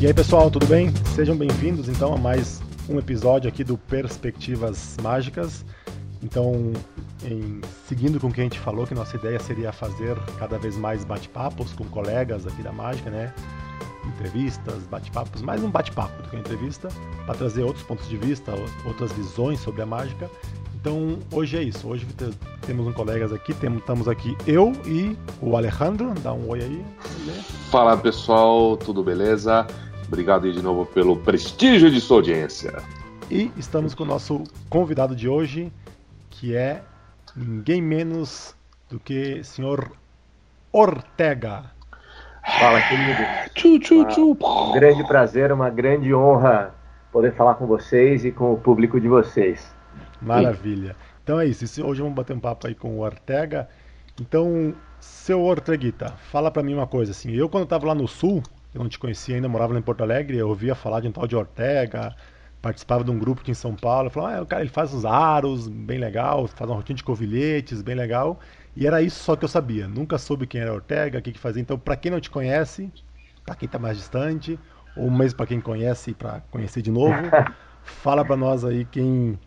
E aí pessoal, tudo bem? Sejam bem-vindos então a mais um episódio aqui do Perspectivas Mágicas. Então, em, seguindo com o que a gente falou, que nossa ideia seria fazer cada vez mais bate-papos com colegas aqui da Mágica, né? Entrevistas, bate-papos, mais um bate-papo do que uma entrevista, para trazer outros pontos de vista, outras visões sobre a mágica. Então, hoje é isso. Hoje temos um colegas aqui, temos, estamos aqui eu e o Alejandro. Dá um oi aí. Fala pessoal, tudo beleza? Obrigado aí de novo pelo prestígio de sua audiência. E estamos com o nosso convidado de hoje, que é ninguém menos do que senhor Ortega. Fala, querido. Tchu, tchu, tchu. Um grande prazer, uma grande honra poder falar com vocês e com o público de vocês. Maravilha. Então é isso. Hoje vamos bater um papo aí com o Ortega. Então, seu Orteguita, fala para mim uma coisa assim. Eu quando estava lá no sul, eu não te conhecia ainda, morava lá em Porto Alegre, eu ouvia falar de um tal de Ortega, participava de um grupo aqui em São Paulo, eu falava, ah, o cara ele faz os aros, bem legal, faz uma rotina de covilhetes, bem legal. E era isso só que eu sabia. Nunca soube quem era Ortega, o que, que fazia. Então, para quem não te conhece, para quem está mais distante, ou mesmo para quem conhece para conhecer de novo, fala para nós aí quem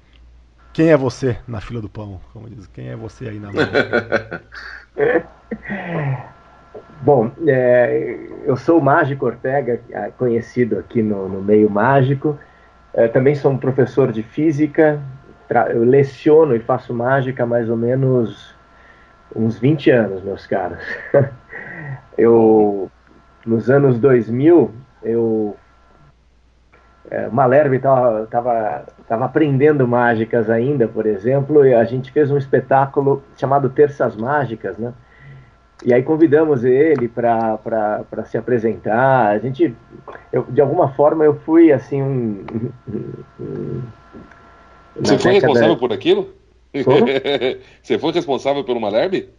quem é você na fila do pão, como diz. Quem é você aí na Bom, é, eu sou o Mágico Ortega, conhecido aqui no, no meio mágico. É, também sou um professor de física. Eu leciono e faço mágica há mais ou menos uns 20 anos, meus caros. eu, nos anos 2000, eu é, Malherbe estava tava, tava aprendendo mágicas ainda, por exemplo, e a gente fez um espetáculo chamado Terças Mágicas, né? E aí convidamos ele para se apresentar. A gente, eu, de alguma forma, eu fui assim um. um Você foi responsável por aquilo? Você foi responsável pelo Malherbe?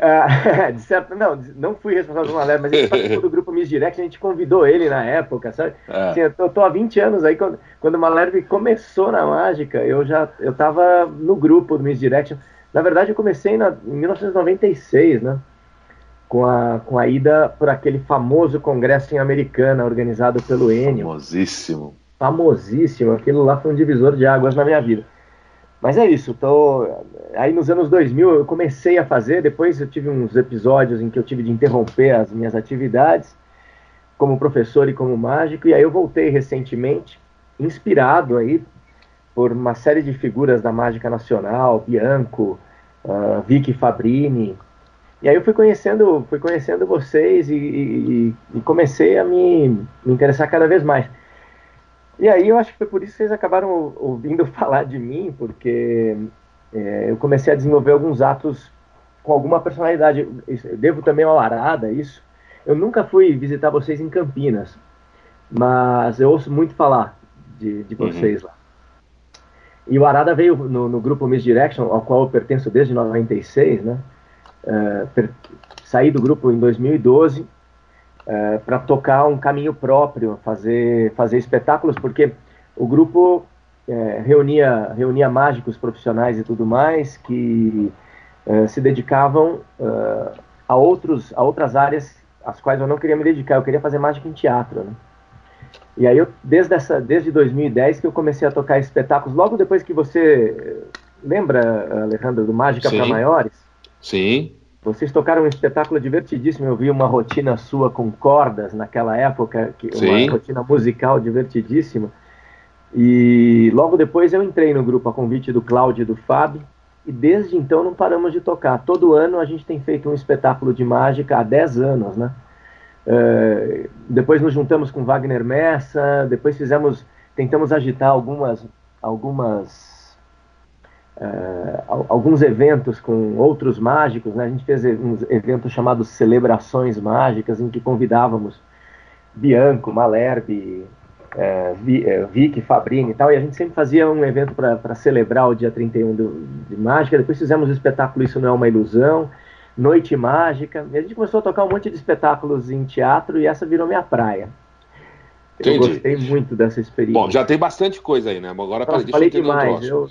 Ah, de certo, não, não fui responsável por uma leve, mas ele participou do grupo Miss Direct, a gente convidou ele na época, sabe? É. Assim, eu, tô, tô, há 20 anos aí, quando, quando o Malherbe começou na mágica, eu já eu tava no grupo do Miss Direct. Na verdade, eu comecei na, em 1996, né? Com a, com a ida por aquele famoso congresso em Americana, organizado pelo Enio. Famosíssimo. Famosíssimo, aquilo lá foi um divisor de águas na minha vida. Mas é isso, tô... aí nos anos 2000 eu comecei a fazer, depois eu tive uns episódios em que eu tive de interromper as minhas atividades como professor e como mágico, e aí eu voltei recentemente, inspirado aí por uma série de figuras da mágica nacional, Bianco, uh, Vicky Fabrini, e aí eu fui conhecendo, fui conhecendo vocês e, e, e comecei a me, me interessar cada vez mais. E aí eu acho que foi por isso que vocês acabaram ouvindo falar de mim, porque é, eu comecei a desenvolver alguns atos com alguma personalidade. Eu devo também ao Arada isso. Eu nunca fui visitar vocês em Campinas, mas eu ouço muito falar de, de uhum. vocês uhum. lá. E o Arada veio no, no, grupo Misdirection, ao qual eu pertenço desde 96, né? Uh, per, saí do grupo em 2012 é, para tocar um caminho próprio, fazer, fazer espetáculos, porque o grupo é, reunia, reunia mágicos profissionais e tudo mais que se dedicavam a, outros, a outras áreas às quais eu não queria me dedicar, eu queria fazer mágica em teatro. Né? E aí, eu, desde, essa, desde 2010 que eu comecei a tocar espetáculos, logo depois que você. Lembra, Alejandro, do Mágica para Maiores? Sim. Vocês tocaram um espetáculo divertidíssimo. Eu vi uma rotina sua com cordas naquela época, que, uma rotina musical divertidíssima. E logo depois eu entrei no grupo a convite do Cláudio e do Fábio. E desde então não paramos de tocar. Todo ano a gente tem feito um espetáculo de mágica há 10 anos, né? Uh, depois nos juntamos com Wagner Messa, depois fizemos, tentamos agitar algumas, algumas uh, alguns eventos com outros mágicos, né? a gente fez uns eventos chamados Celebrações Mágicas, em que convidávamos Bianco, Malherbe, uh, Vicky, Fabrini e tal, e a gente sempre fazia um evento para celebrar o dia 31 do, de mágica, depois fizemos o espetáculo Isso Não É Uma Ilusão, Noite Mágica, e a gente começou a tocar um monte de espetáculos em teatro, e essa virou minha praia. Eu Entendi. gostei muito dessa experiência. Bom, já tem bastante coisa aí, né? Agora Nossa, falei demais. Eu,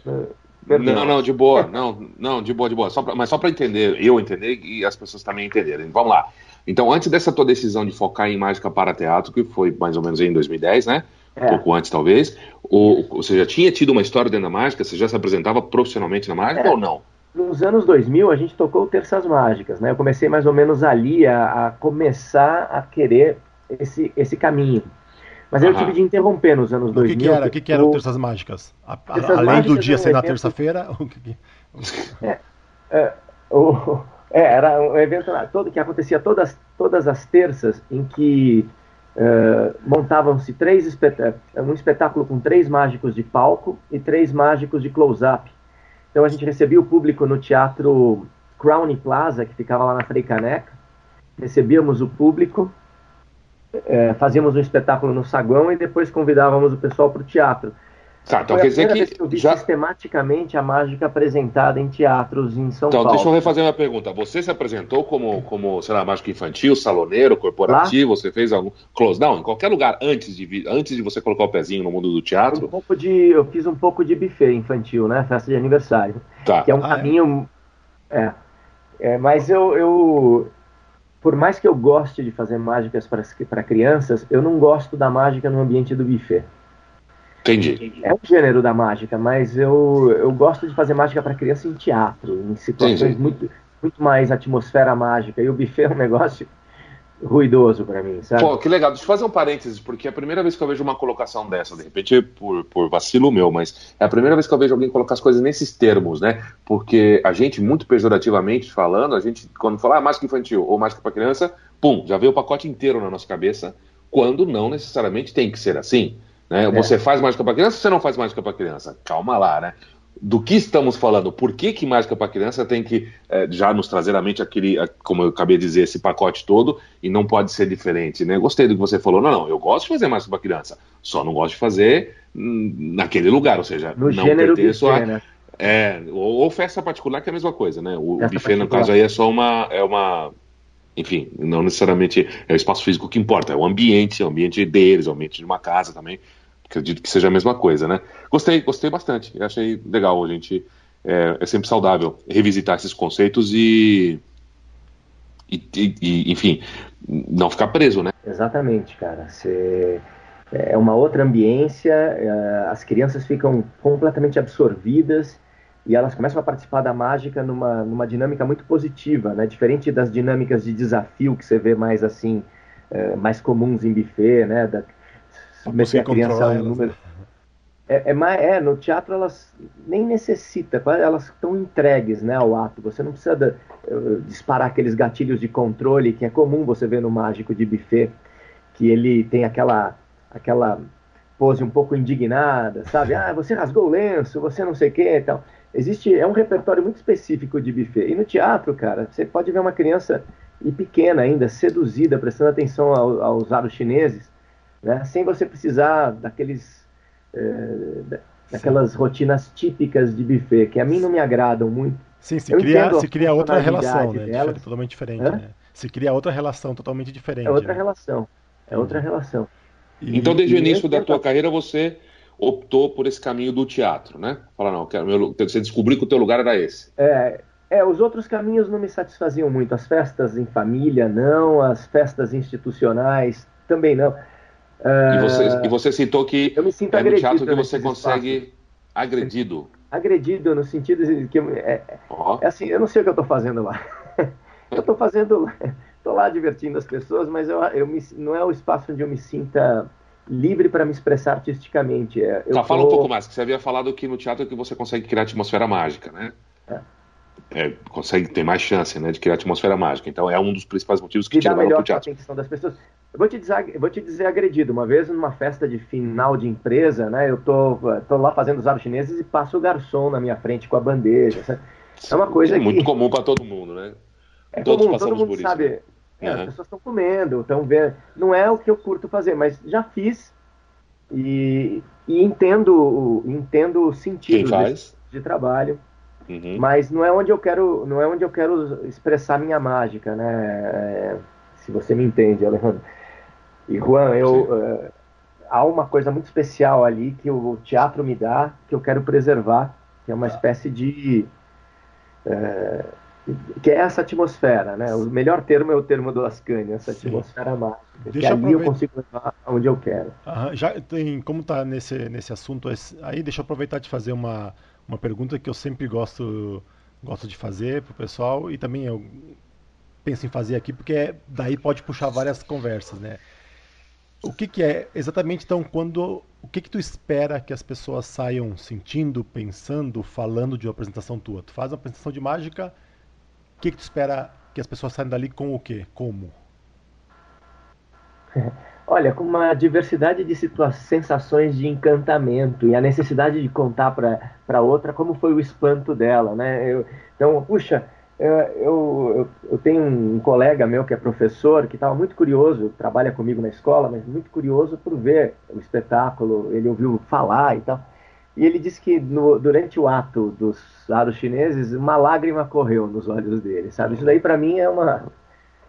Não, não, de boa. Não, não, de boa, de boa. Só pra, mas só para entender, eu entender e as pessoas também entenderem. Vamos lá. Então, antes dessa tua decisão de focar em mágica para teatro, que foi mais ou menos em 2010, né? É. Um pouco antes, talvez. Ou, você já tinha tido uma história dentro da mágica? Você já se apresentava profissionalmente na mágica é. ou não? Nos anos 2000, a gente tocou Terças Mágicas, né? Eu comecei mais ou menos ali a, a começar a querer esse, esse caminho. Mas eu tive de interromper nos anos 2000. O que, que era? O que, que era o Terças Mágicas? A, Terças além Mágicas do dia ser na terça-feira? é, é, o, é, era um evento todo que acontecia todas, todas as terças, em que uh, montavam-se três espetáculos, um espetáculo com três mágicos de palco e três mágicos de close-up. Então a gente recebia o público no teatro Crown Plaza, que ficava lá na Frei Caneca. Recebíamos o público, uh, fazíamos um espetáculo no saguão e depois convidávamos o pessoal para o teatro. Tá, então quer dizer que, que eu vi já... sistematicamente a mágica apresentada em teatros em São então, Paulo. Então, deixa eu refazer uma pergunta. Você se apresentou como, como sei lá, mágico infantil, saloneiro, corporativo? Lá? Você fez algum close down em qualquer lugar antes de antes de você colocar o pezinho no mundo do teatro? Um pouco de, eu fiz um pouco de buffet infantil, né? Festa de aniversário. Tá. Que é um ah, é? caminho. É. é. mas eu, eu, por mais que eu goste de fazer mágicas para crianças, eu não gosto da mágica no ambiente do buffet. Entendi. É um gênero da mágica, mas eu, eu gosto de fazer mágica para criança em teatro, em situações muito, muito mais atmosfera mágica. E o buffet é um negócio ruidoso para mim, sabe? Pô, que legal. Deixa eu fazer um parênteses, porque é a primeira vez que eu vejo uma colocação dessa, de repente por, por vacilo meu, mas é a primeira vez que eu vejo alguém colocar as coisas nesses termos, né? Porque a gente, muito pejorativamente falando, a gente, quando fala ah, mágica infantil ou mágica para criança, pum, já veio o pacote inteiro na nossa cabeça, quando não necessariamente tem que ser assim. Né? É. Você faz mágica para criança ou você não faz mágica para criança? Calma lá, né? Do que estamos falando? Por que, que mágica para criança tem que é, já nos trazer à mente aquele, como eu acabei de dizer, esse pacote todo e não pode ser diferente, né? Gostei do que você falou. Não, não, eu gosto de fazer mágica para criança, só não gosto de fazer hum, naquele lugar, ou seja, no não pertenço a. Né? É, ou, ou, festa particular, que é a mesma coisa, né? O, o buffet, no caso aí, é só uma. É uma enfim, não necessariamente é o espaço físico que importa, é o ambiente, é o ambiente deles, é o ambiente de uma casa também acredito que seja a mesma coisa, né? Gostei, gostei bastante. Achei legal a gente. É, é, sempre saudável revisitar esses conceitos e, e, e, enfim, não ficar preso, né? Exatamente, cara. Você é uma outra ambiência, é, as crianças ficam completamente absorvidas e elas começam a participar da mágica numa, numa dinâmica muito positiva, né? Diferente das dinâmicas de desafio que você vê mais assim, é, mais comuns em buffet, né? Da, submeter a criança a um número. É, é, é, no teatro elas nem necessita, elas estão entregues né, ao ato. Você não precisa de, uh, disparar aqueles gatilhos de controle que é comum você ver no mágico de buffet, que ele tem aquela, aquela pose um pouco indignada, sabe? Ah, você rasgou o lenço, você não sei o que então Existe, é um repertório muito específico de buffet. E no teatro, cara, você pode ver uma criança e pequena ainda, seduzida, prestando atenção ao, aos aros chineses, né? sem você precisar daqueles, é, daquelas Sim. rotinas típicas de buffet, que a mim não me agradam muito. Sim, se cria, se cria outra relação, né? Delas. Totalmente diferente. Né? Se cria outra relação totalmente diferente. É outra né? relação. É outra relação. E, então, desde o início da tua carreira, você optou por esse caminho do teatro, né? Fala, não, quero, meu, você descobriu que o teu lugar era esse. É, é, os outros caminhos não me satisfaziam muito. As festas em família, não. As festas institucionais, também não. E, você, ah, e você citou que eu me sinto é no teatro que você consegue espaços. agredido. Agredido no sentido de que é, oh. é assim, eu não sei o que eu estou fazendo lá. eu estou fazendo, estou lá divertindo as pessoas, mas eu, eu me, não é o espaço onde eu me sinta livre para me expressar artisticamente. É, eu tá, tô... fala um pouco mais, que você havia falado que no teatro que você consegue criar atmosfera mágica, né? É. É, consegue ter mais chance né, de criar atmosfera mágica. Então é um dos principais motivos que te levaram o teatro. Atenção das pessoas. Eu vou te dizer, vou te dizer agredido. Uma vez numa festa de final de empresa, né? Eu tô, tô lá fazendo os aros chineses e passa o garçom na minha frente com a bandeja. É uma coisa é muito comum para todo mundo, né? É Todos comum, todo mundo sabe. Isso, né? é, uhum. As pessoas estão comendo, estão vendo. Não é o que eu curto fazer, mas já fiz e, e entendo, entendo o sentido de trabalho. Uhum. Mas não é onde eu quero, não é onde eu quero expressar minha mágica, né? É, se você me entende, Alejandro. E Juan, eu uh, há uma coisa muito especial ali que o teatro me dá, que eu quero preservar, que é uma espécie de. É, que é essa atmosfera, né? O melhor termo é o termo do Ascani, essa Sim. atmosfera mágica. Deixa que ali eu consigo levar aonde eu quero. já tem, como tá nesse, nesse assunto aí, deixa eu aproveitar de fazer uma, uma pergunta que eu sempre gosto, gosto de fazer pro pessoal e também eu penso em fazer aqui porque daí pode puxar várias conversas, né? O que, que é exatamente então quando o que que tu espera que as pessoas saiam sentindo, pensando, falando de uma apresentação tua? Tu faz uma apresentação de mágica, o que, que tu espera que as pessoas saiam dali com o quê? Como? Olha, com uma diversidade de sensações de encantamento e a necessidade de contar para outra como foi o espanto dela, né? Eu, então, puxa, eu, eu, eu, tenho um colega meu que é professor que estava muito curioso, trabalha comigo na escola, mas muito curioso por ver o espetáculo, ele ouviu falar e tal. E ele disse que no, durante o ato dos aros chineses, uma lágrima correu nos olhos dele, sabe? Isso daí para mim é uma.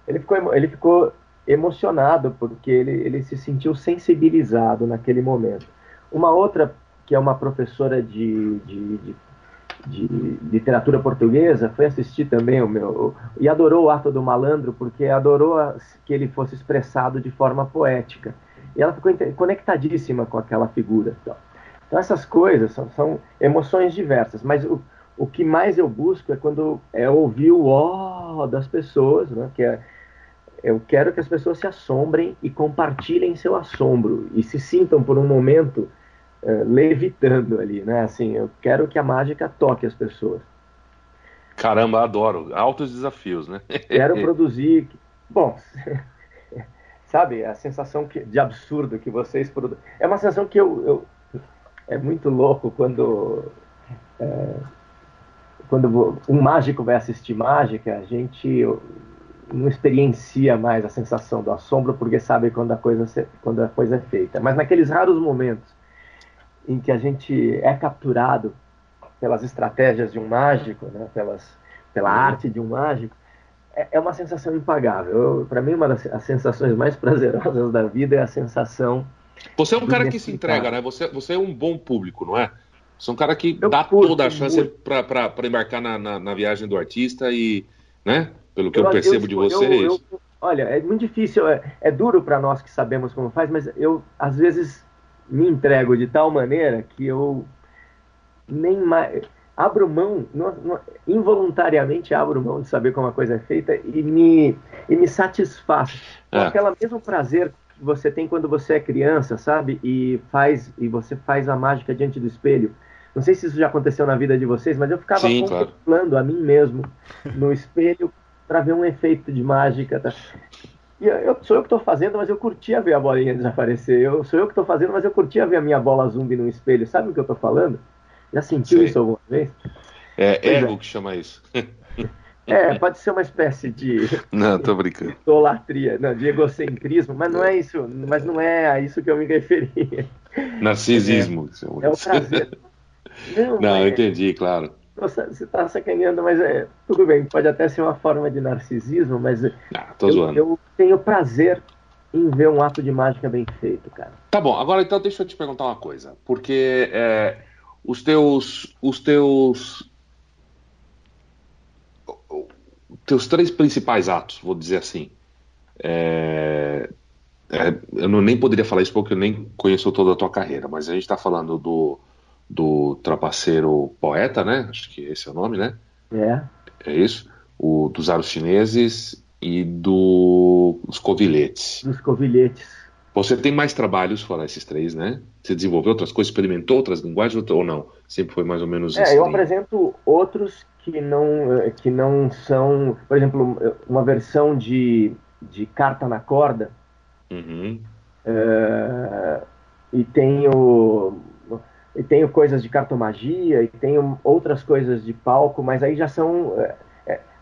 Ele ficou, ele ficou emocionado porque ele, ele se sentiu sensibilizado naquele momento. Uma outra, que é uma professora de, de, de, de literatura portuguesa, foi assistir também o meu. e adorou o ato do malandro porque adorou que ele fosse expressado de forma poética. E ela ficou conectadíssima com aquela figura. Então. Então essas coisas são, são emoções diversas, mas o, o que mais eu busco é quando é ouvir o ó das pessoas, né? Que é, eu quero que as pessoas se assombrem e compartilhem seu assombro e se sintam por um momento uh, levitando ali, né? Assim, eu quero que a mágica toque as pessoas. Caramba, adoro. Altos desafios, né? quero produzir. Bom, sabe, a sensação que, de absurdo que vocês produzem. É uma sensação que eu, eu é muito louco quando é, quando um mágico vai assistir mágica, a gente não experiencia mais a sensação do assombro porque sabe quando a coisa quando a coisa é feita. Mas naqueles raros momentos em que a gente é capturado pelas estratégias de um mágico, né, pelas, pela arte de um mágico, é, é uma sensação impagável. Para mim, uma das sensações mais prazerosas da vida é a sensação você é um cara que se entrega, né? Você, você é um bom público, não é? Você é um cara que eu dá toda a chance para embarcar na, na, na, viagem do artista e, né? Pelo que eu, eu percebo eu, de vocês. olha, é muito difícil, é, é duro para nós que sabemos como faz, mas eu às vezes me entrego de tal maneira que eu nem mais abro mão, não, não, involuntariamente abro mão de saber como a coisa é feita e me, e me satisfaz. É. Com aquele mesmo prazer você tem quando você é criança, sabe? E faz e você faz a mágica diante do espelho. Não sei se isso já aconteceu na vida de vocês, mas eu ficava Sim, contemplando claro. a mim mesmo no espelho para ver um efeito de mágica. Tá? E eu, eu, sou eu que estou fazendo, mas eu curtia ver a bolinha desaparecer. Eu sou eu que estou fazendo, mas eu curtia ver a minha bola zumbi no espelho. Sabe o que eu estou falando? Já sentiu Sim. isso alguma vez? É ego é. que chama isso. É, pode ser uma espécie de. Não, tô brincando. Idolatria, não, de egocentrismo, mas não é isso, mas não é a isso que eu me referia. Narcisismo. É, é o prazer. Não, não é, entendi, claro. Você está sacaneando, mas é, tudo bem, pode até ser uma forma de narcisismo, mas ah, eu, eu tenho prazer em ver um ato de mágica bem feito, cara. Tá bom, agora então deixa eu te perguntar uma coisa, porque é, os teus, os teus teus três principais atos, vou dizer assim. É, é, eu não, nem poderia falar isso porque eu nem conheço toda a tua carreira, mas a gente está falando do, do trapaceiro poeta, né? Acho que esse é o nome, né? É. É isso. O dos aros chineses e dos covilhetes. Dos covilhetes. Você tem mais trabalhos fora esses três, né? Você desenvolveu outras coisas, experimentou outras linguagens ou não? Sempre foi mais ou menos É, eu apresento outros que não, eh, que não são, por exemplo, uma versão de, de carta na corda. Uhum. Uh, e tenho e tenho coisas de cartomagia e tenho outras coisas de palco, mas aí já são é,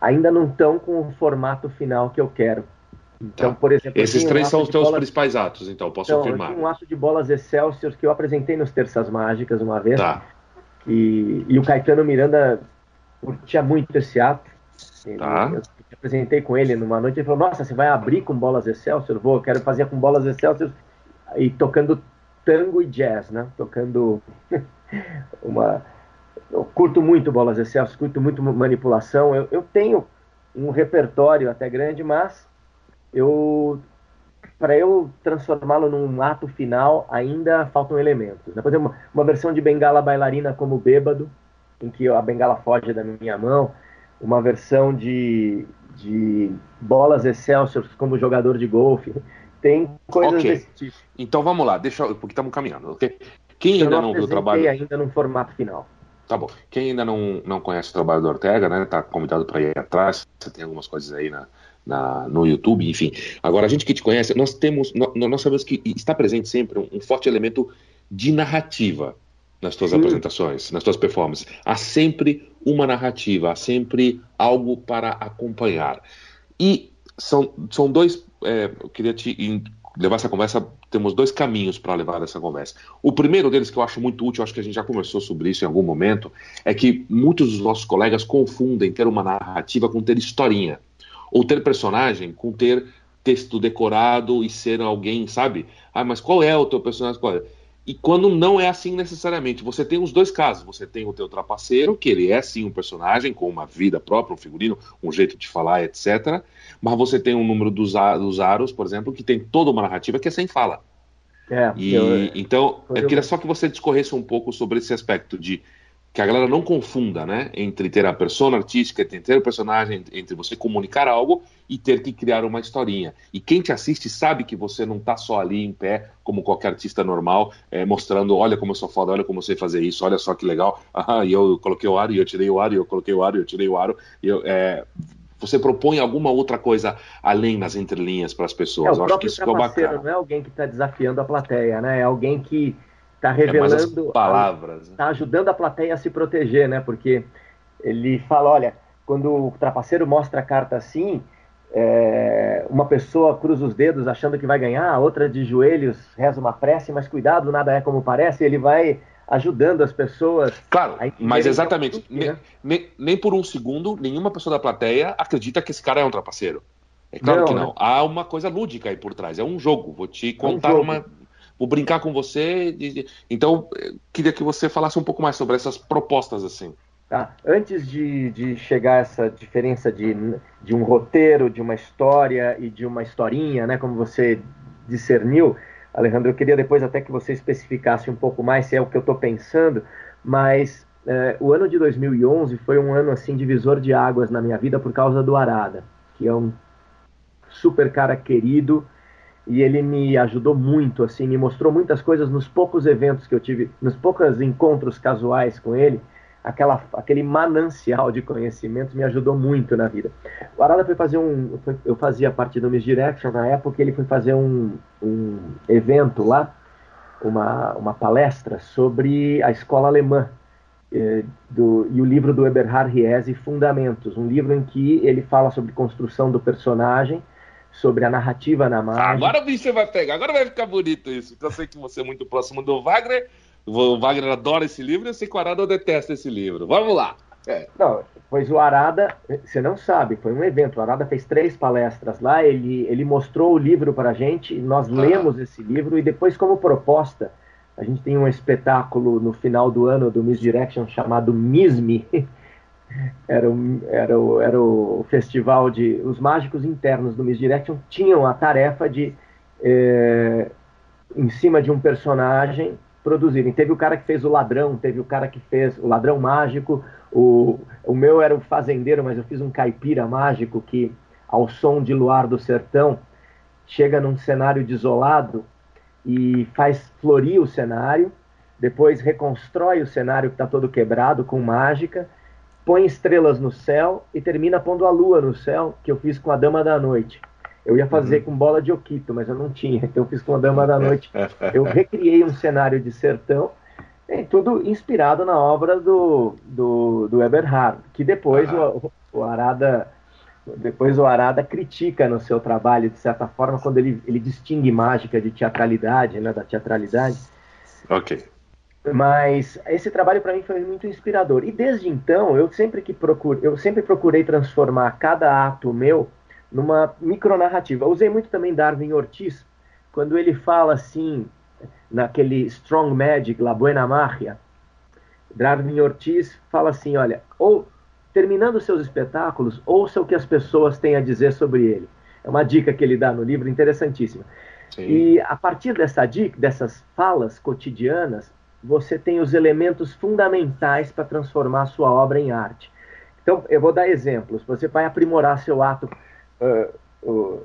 ainda não estão com o formato final que eu quero. Então, tá. por exemplo, esses três um são os teus bolas... principais atos, então posso então, afirmar. um ato de bolas Excelsior que eu apresentei nos Terças Mágicas uma vez. Tá. E, e o Caetano Miranda curtia muito esse ato. Ele, tá. Eu apresentei com ele numa noite, ele falou, nossa, você vai abrir com bolas Excelsior? Vou, quero fazer com bolas Excelsior e tocando tango e jazz, né? Tocando uma, eu curto muito bolas excelsas, curto muito manipulação. Eu, eu tenho um repertório até grande, mas eu para eu transformá-lo num ato final ainda faltam elementos. Né? Por exemplo, uma versão de bengala bailarina como bêbado, em que a bengala foge da minha mão, uma versão de, de bolas Excelsior como jogador de golfe. Tem coisas okay. desse tipo. Então vamos lá, deixa porque estamos caminhando. Okay? Quem ainda não, não viu o trabalho. ainda no formato final. Tá bom. Quem ainda não, não conhece o trabalho do Ortega, né? Tá convidado para ir atrás. Você tem algumas coisas aí na, na, no YouTube, enfim. Agora, a gente que te conhece, nós temos, nós, nós sabemos que está presente sempre um, um forte elemento de narrativa nas tuas Sim. apresentações, nas tuas performances. Há sempre uma narrativa, há sempre algo para acompanhar. E são, são dois. É, eu queria te levar essa conversa. Temos dois caminhos para levar essa conversa. O primeiro deles, que eu acho muito útil, acho que a gente já conversou sobre isso em algum momento, é que muitos dos nossos colegas confundem ter uma narrativa com ter historinha. Ou ter personagem com ter texto decorado e ser alguém, sabe? Ah, mas qual é o teu personagem? Qual é? E quando não é assim necessariamente, você tem os dois casos. Você tem o teu trapaceiro, que ele é sim um personagem com uma vida própria, um figurino, um jeito de falar, etc. Mas você tem um número dos, dos aros, por exemplo, que tem toda uma narrativa que é sem fala. É, e, eu, então, eu queria só que você discorresse um pouco sobre esse aspecto de que a galera não confunda, né, entre ter a persona artística, entre ter o personagem, entre você comunicar algo e ter que criar uma historinha. E quem te assiste sabe que você não está só ali em pé, como qualquer artista normal, é, mostrando, olha como eu sou foda, olha como eu sei fazer isso, olha só que legal, ah, e eu coloquei o aro, e eu tirei o aro, e eu coloquei o aro, e eu tirei o aro, e eu, é, você propõe alguma outra coisa além nas entrelinhas para as pessoas. É, o eu acho que isso bacana. Não é alguém que está desafiando a plateia, né? É alguém que está é revelando é palavras, está né? ajudando a plateia a se proteger, né? Porque ele fala, olha, quando o trapaceiro mostra a carta assim, é, uma pessoa cruza os dedos achando que vai ganhar, a outra de joelhos reza uma prece, mas cuidado, nada é como parece. Ele vai ajudando as pessoas. Claro, mas exatamente. nem, né? nem, nem, por um segundo, nenhuma pessoa da plateia acredita que esse cara é um trapaceiro. É claro não, que não. Né? Há uma coisa lúdica aí por trás. É um jogo. Vou te contar é um uma vou brincar com você. Então, queria que você falasse um pouco mais sobre essas propostas assim. Tá. Antes de, de chegar essa diferença de, de um roteiro, de uma história e de uma historinha, né, como você discerniu, Alejandro, eu queria depois até que você especificasse um pouco mais se é o que eu estou pensando, mas é, o ano de 2011 foi um ano assim divisor de águas na minha vida por causa do Arada, que é um super cara querido, e ele me ajudou muito, assim, me mostrou muitas coisas nos poucos eventos que eu tive, nos poucos encontros casuais com ele, aquela, aquele manancial de conhecimento me ajudou muito na vida. O Arada foi fazer um, foi, eu fazia parte do Miss Direction na época, ele foi fazer um, um evento lá, uma, uma palestra sobre a escola alemã, eh, do, e o livro do Eberhard Riese, Fundamentos, um livro em que ele fala sobre construção do personagem, sobre a narrativa na margem. Agora o bicho vai pegar, agora vai ficar bonito isso, eu sei que você é muito próximo do Wagner, o Wagner adora esse livro e eu sei que o Arada detesta esse livro. Vamos lá! É. Não, pois o Arada, você não sabe, foi um evento. O Arada fez três palestras lá, ele, ele mostrou o livro para a gente, nós ah. lemos esse livro e depois, como proposta, a gente tem um espetáculo no final do ano do Miss Direction chamado Miss Me, era o, era, o, era o festival de. Os mágicos internos do Miss Direction tinham a tarefa de, é, em cima de um personagem, produzirem. Teve o cara que fez o ladrão, teve o cara que fez o ladrão mágico, o, o meu era o fazendeiro, mas eu fiz um caipira mágico que, ao som de luar do sertão, chega num cenário desolado e faz florir o cenário, depois reconstrói o cenário que está todo quebrado com mágica põe estrelas no céu e termina pondo a lua no céu, que eu fiz com a Dama da Noite. Eu ia fazer uhum. com bola de Oquito, mas eu não tinha, então eu fiz com a Dama da Noite. Eu recriei um cenário de sertão, tudo inspirado na obra do, do, do Eberhard, que depois o, o Arada depois o Arada critica no seu trabalho, de certa forma, quando ele, ele distingue mágica de teatralidade, né, da teatralidade. Ok. Mas esse trabalho para mim foi muito inspirador. E desde então, eu sempre que procuro, eu sempre procurei transformar cada ato meu numa micronarrativa. Usei muito também Darwin Ortiz, quando ele fala assim, naquele Strong Magic, La Buena Magia, Darwin Ortiz fala assim: olha, ou terminando seus espetáculos, ouça o que as pessoas têm a dizer sobre ele. É uma dica que ele dá no livro interessantíssima. Sim. E a partir dessa dica, dessas falas cotidianas, você tem os elementos fundamentais para transformar a sua obra em arte. Então, eu vou dar exemplos. Você vai aprimorar seu ato. Uh,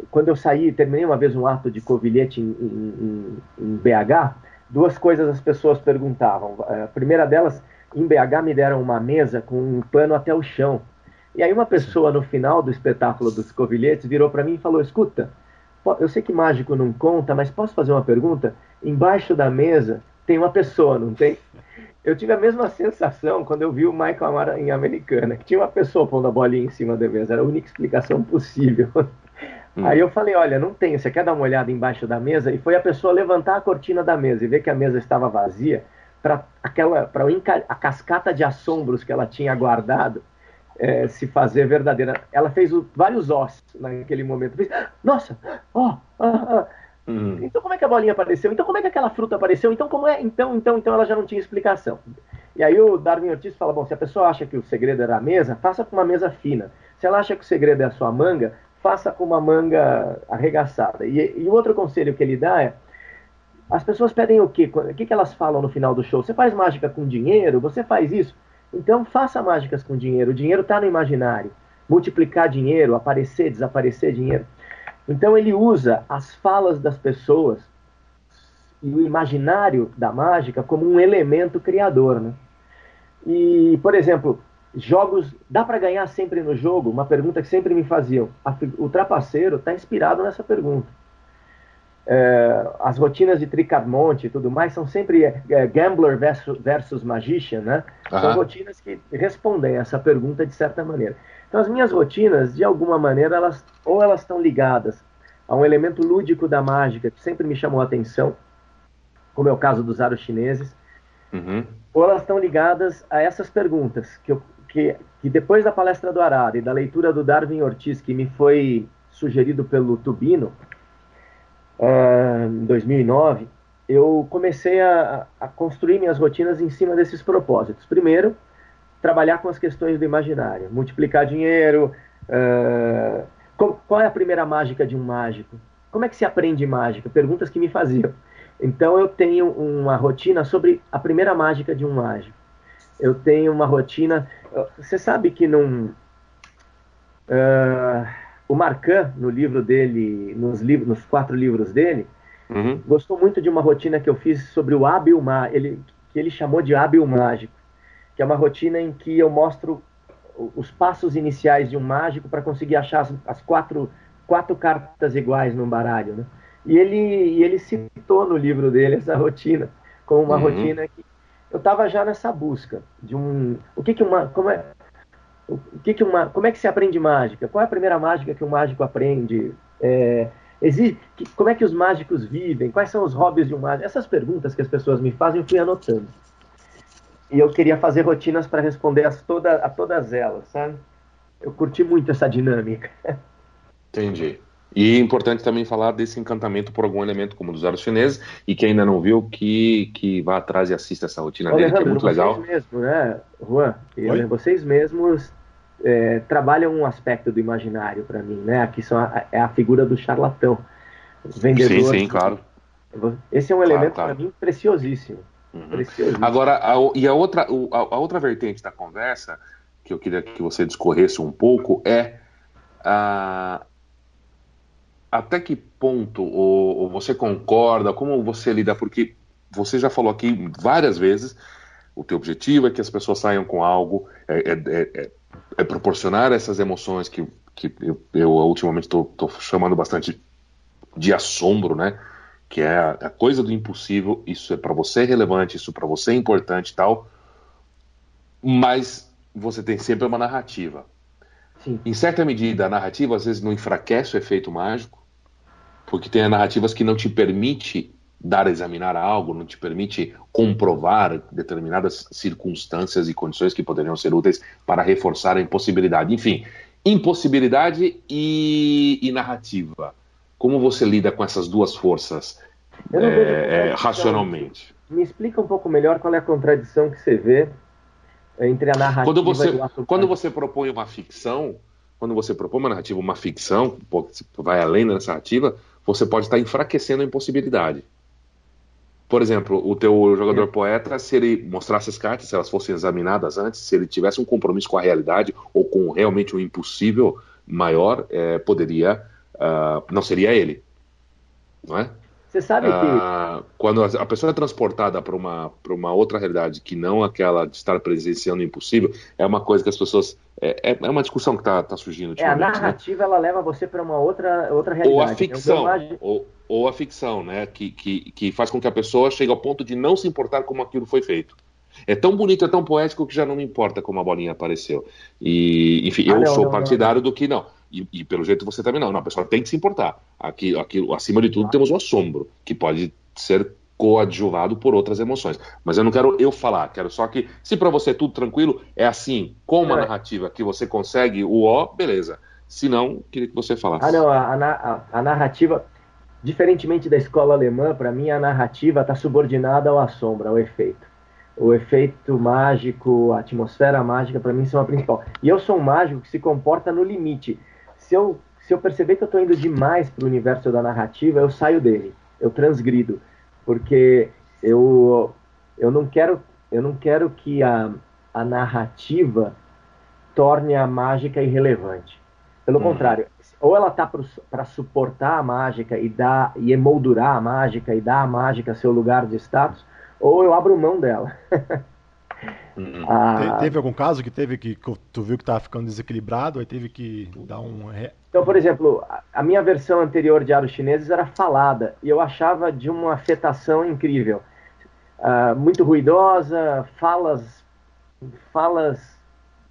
quando eu saí, terminei uma vez um ato de covilhete em, em, em BH, duas coisas as pessoas perguntavam. A primeira delas, em BH me deram uma mesa com um pano até o chão. E aí uma pessoa no final do espetáculo dos covilhetes virou para mim e falou: "Escuta, eu sei que mágico não conta, mas posso fazer uma pergunta? Embaixo da mesa tem uma pessoa, não tem?" Eu tive a mesma sensação quando eu vi o Michael Amara em Americana, que tinha uma pessoa pondo a bolinha em cima da mesa, era a única explicação possível. Hum. Aí eu falei, olha, não tem, você quer dar uma olhada embaixo da mesa? E foi a pessoa levantar a cortina da mesa e ver que a mesa estava vazia, para aquela para a cascata de assombros que ela tinha guardado é, se fazer verdadeira. Ela fez o, vários ossos naquele momento. Fez, Nossa, ó, oh, oh, oh. Uhum. Então como é que a bolinha apareceu? Então como é que aquela fruta apareceu? Então como é? Então, então, então ela já não tinha explicação. E aí o Darwin Ortiz fala, bom, se a pessoa acha que o segredo era a mesa, faça com uma mesa fina. Se ela acha que o segredo é a sua manga, faça com uma manga arregaçada. E, e o outro conselho que ele dá é, as pessoas pedem o quê? O que, que elas falam no final do show? Você faz mágica com dinheiro? Você faz isso? Então faça mágicas com dinheiro. O dinheiro está no imaginário. Multiplicar dinheiro, aparecer, desaparecer dinheiro. Então ele usa as falas das pessoas e o imaginário da mágica como um elemento criador, né? E, por exemplo, jogos, dá para ganhar sempre no jogo? Uma pergunta que sempre me faziam. O trapaceiro está inspirado nessa pergunta. É, as rotinas de Tricadmonte e tudo mais são sempre é, gambler versus, versus magician, né? Uhum. São rotinas que respondem essa pergunta de certa maneira. Então, as minhas rotinas, de alguma maneira, elas ou elas estão ligadas a um elemento lúdico da mágica que sempre me chamou a atenção, como é o caso dos aros chineses, uhum. ou elas estão ligadas a essas perguntas que, eu, que, que depois da palestra do Arara e da leitura do Darwin Ortiz, que me foi sugerido pelo Tubino, uh, em 2009, eu comecei a, a, construir minhas rotinas em cima desses propósitos. Primeiro, trabalhar com as questões do imaginário, multiplicar dinheiro. Uh, qual, qual, é a primeira mágica de um mágico? Como é que se aprende mágica? Perguntas que me faziam. Então eu tenho uma rotina sobre a primeira mágica de um mágico. Eu tenho uma rotina. Você sabe que num. Uh, o Marcan, no livro dele, nos, livros, nos quatro livros dele, uhum. gostou muito de uma rotina que eu fiz sobre o hábil ele que ele chamou de hábil mágico que é uma rotina em que eu mostro os passos iniciais de um mágico para conseguir achar as, as, quatro, quatro cartas iguais num baralho. Né? E ele, e ele citou no livro dele essa rotina como uma uhum. rotina que eu estava já nessa busca de um o que que uma como é o que que uma como é que se aprende mágica qual é a primeira mágica que um mágico aprende é, existe, que, como é que os mágicos vivem quais são os hobbies de um mágico essas perguntas que as pessoas me fazem eu fui anotando e eu queria fazer rotinas para responder a, toda, a todas elas, sabe? Eu curti muito essa dinâmica. Entendi. E é importante também falar desse encantamento por algum elemento como dos aros chineses e que ainda não viu, que, que vá atrás e assista essa rotina Ô, dele, Alejandro, que é muito vocês legal. Vocês mesmos, né, Juan? E, vocês mesmos é, trabalham um aspecto do imaginário para mim, né? Aqui são a, é a figura do charlatão. Vendedor. Sim, sim, claro. Esse é um elemento claro, claro. para mim preciosíssimo. Uhum. Agora, a, e a outra, a, a, outra vertente da conversa, que eu queria que você discorresse um pouco, é a, até que ponto ou, ou você concorda, como você lida, porque você já falou aqui várias vezes, o teu objetivo é que as pessoas saiam com algo, é, é, é, é, é proporcionar essas emoções que, que eu, eu ultimamente estou chamando bastante de assombro, né? Que é a, coisa do impossível, isso é para você relevante, isso para você é importante e tal, mas você tem sempre uma narrativa. Sim. Em certa medida, a narrativa às vezes não enfraquece o efeito mágico, porque tem narrativas que não te permite dar a examinar algo, não te permite comprovar determinadas circunstâncias e condições que poderiam ser úteis para reforçar a impossibilidade. Enfim, impossibilidade e, e narrativa. Como você lida com essas duas forças é, é, racionalmente? Me explica um pouco melhor qual é a contradição que você vê entre a narrativa quando você, e o Quando você propõe uma ficção, quando você propõe uma narrativa, uma ficção, que vai além da narrativa, você pode estar enfraquecendo a impossibilidade. Por exemplo, o teu jogador poeta, se ele mostrasse as cartas, se elas fossem examinadas antes, se ele tivesse um compromisso com a realidade ou com realmente um impossível maior, eh, poderia, ah, não seria ele, não é? Você sabe que Ah, quando a pessoa é transportada para uma, para uma outra realidade que não aquela de estar presenciando o impossível, é uma coisa que as pessoas. É, é- é uma discussão que está tá surgindo é, a né? narrativa ela leva você para uma outra, outra realidade. Ou a ficção, personagem- ou, ou a ficção, né? Que, que, que faz com que a pessoa chegue ao ponto de não se importar como aquilo foi feito. É tão bonito, é tão poético que já não me importa como a bolinha apareceu. E, enfim, Ah, eu não, sou não, partidário do que não. E, e pelo jeito você também não. Não, a pessoa tem que se importar. Aqui, aqui, acima de tudo, temos o assombro, que pode ser coadjuvado por outras emoções. Mas eu não quero eu falar, quero só que, se para você é tudo tranquilo, é assim, com uma É. narrativa que você consegue o ó, beleza. Se não, queria que você falasse. Ah, não, a, a a- a narrativa, diferentemente da escola alemã, para mim a narrativa está subordinada ao assombro, ao efeito. O efeito mágico, a atmosfera mágica, para mim, são a principal. E eu sou um mágico que se comporta no limite. Se eu, se eu perceber que eu estou indo demais para o universo da narrativa, eu saio dele, eu transgrido, porque eu, eu não quero eu não quero que a, a narrativa torne a mágica irrelevante. Pelo Uhum. contrário, ou ela tá para suportar a mágica e dar e emoldurar a mágica e dar a mágica seu lugar de status, ou eu abro mão dela. Uhum. Ah, Te- teve algum caso que teve que que tu viu que tava ficando desequilibrado, aí teve que dar um. re- Então, por exemplo, a- a minha versão anterior de Aros Chineses era falada e eu achava de uma afetação incrível. Ah, muito ruidosa, falas, falas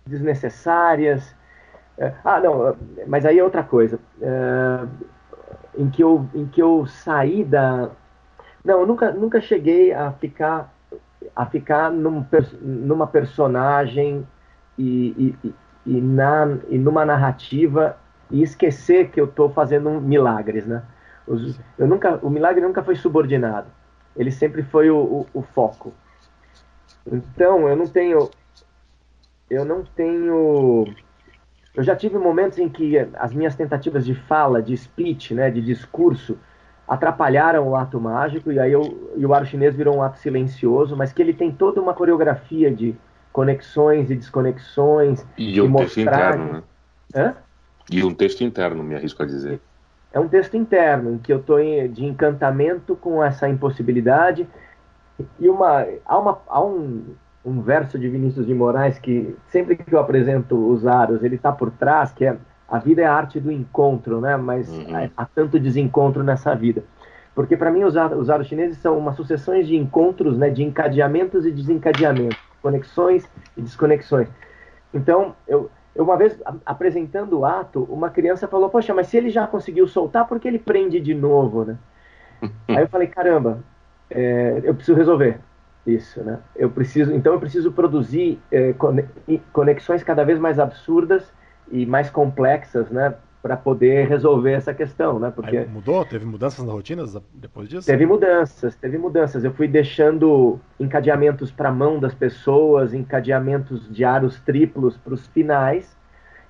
desnecessárias. Eh, ah, não, mas aí é outra coisa. Eh, em, que eu, em que eu saí da. Não, eu nunca, nunca cheguei a ficar, a ficar num, numa personagem e, e, e- na, e numa narrativa e esquecer que eu estou fazendo milagres, né? Os- eu nunca, o milagre nunca foi subordinado. Ele sempre foi o, o, o foco. Então, eu não tenho, eu não tenho, eu já tive momentos em que as minhas tentativas de fala, de speech, né, de discurso, atrapalharam o ato mágico e aí eu, e o aro chinês virou um ato silencioso, mas que ele tem toda uma coreografia de conexões e desconexões. E um e texto mostrar- interno, né? E um texto interno, me arrisco a dizer. É um texto interno, em que eu estou de encantamento com essa impossibilidade. E uma, há, uma, há um, um verso de Vinícius de Moraes que, sempre que eu apresento os aros, ele está por trás, que é a vida é a arte do encontro, né? mas Uhum. há, tanto desencontro nessa vida. Porque, para mim, os, os aros chineses são uma sucessão de encontros, né? de encadeamentos e desencadeamentos, conexões e desconexões. Então, eu, eu uma vez apresentando o ato, uma criança falou: Poxa, mas se ele já conseguiu soltar, por que ele prende de novo, né? Aí eu falei: Caramba, é, eu preciso resolver isso, né? Eu preciso, então eu preciso produzir é, cone- conexões cada vez mais absurdas e mais complexas, né? Para poder resolver essa questão, né? Porque Aí mudou? Teve mudanças nas rotinas depois disso? Teve mudanças, teve mudanças. Eu fui deixando encadeamentos para a mão das pessoas, encadeamentos de aros triplos para os finais,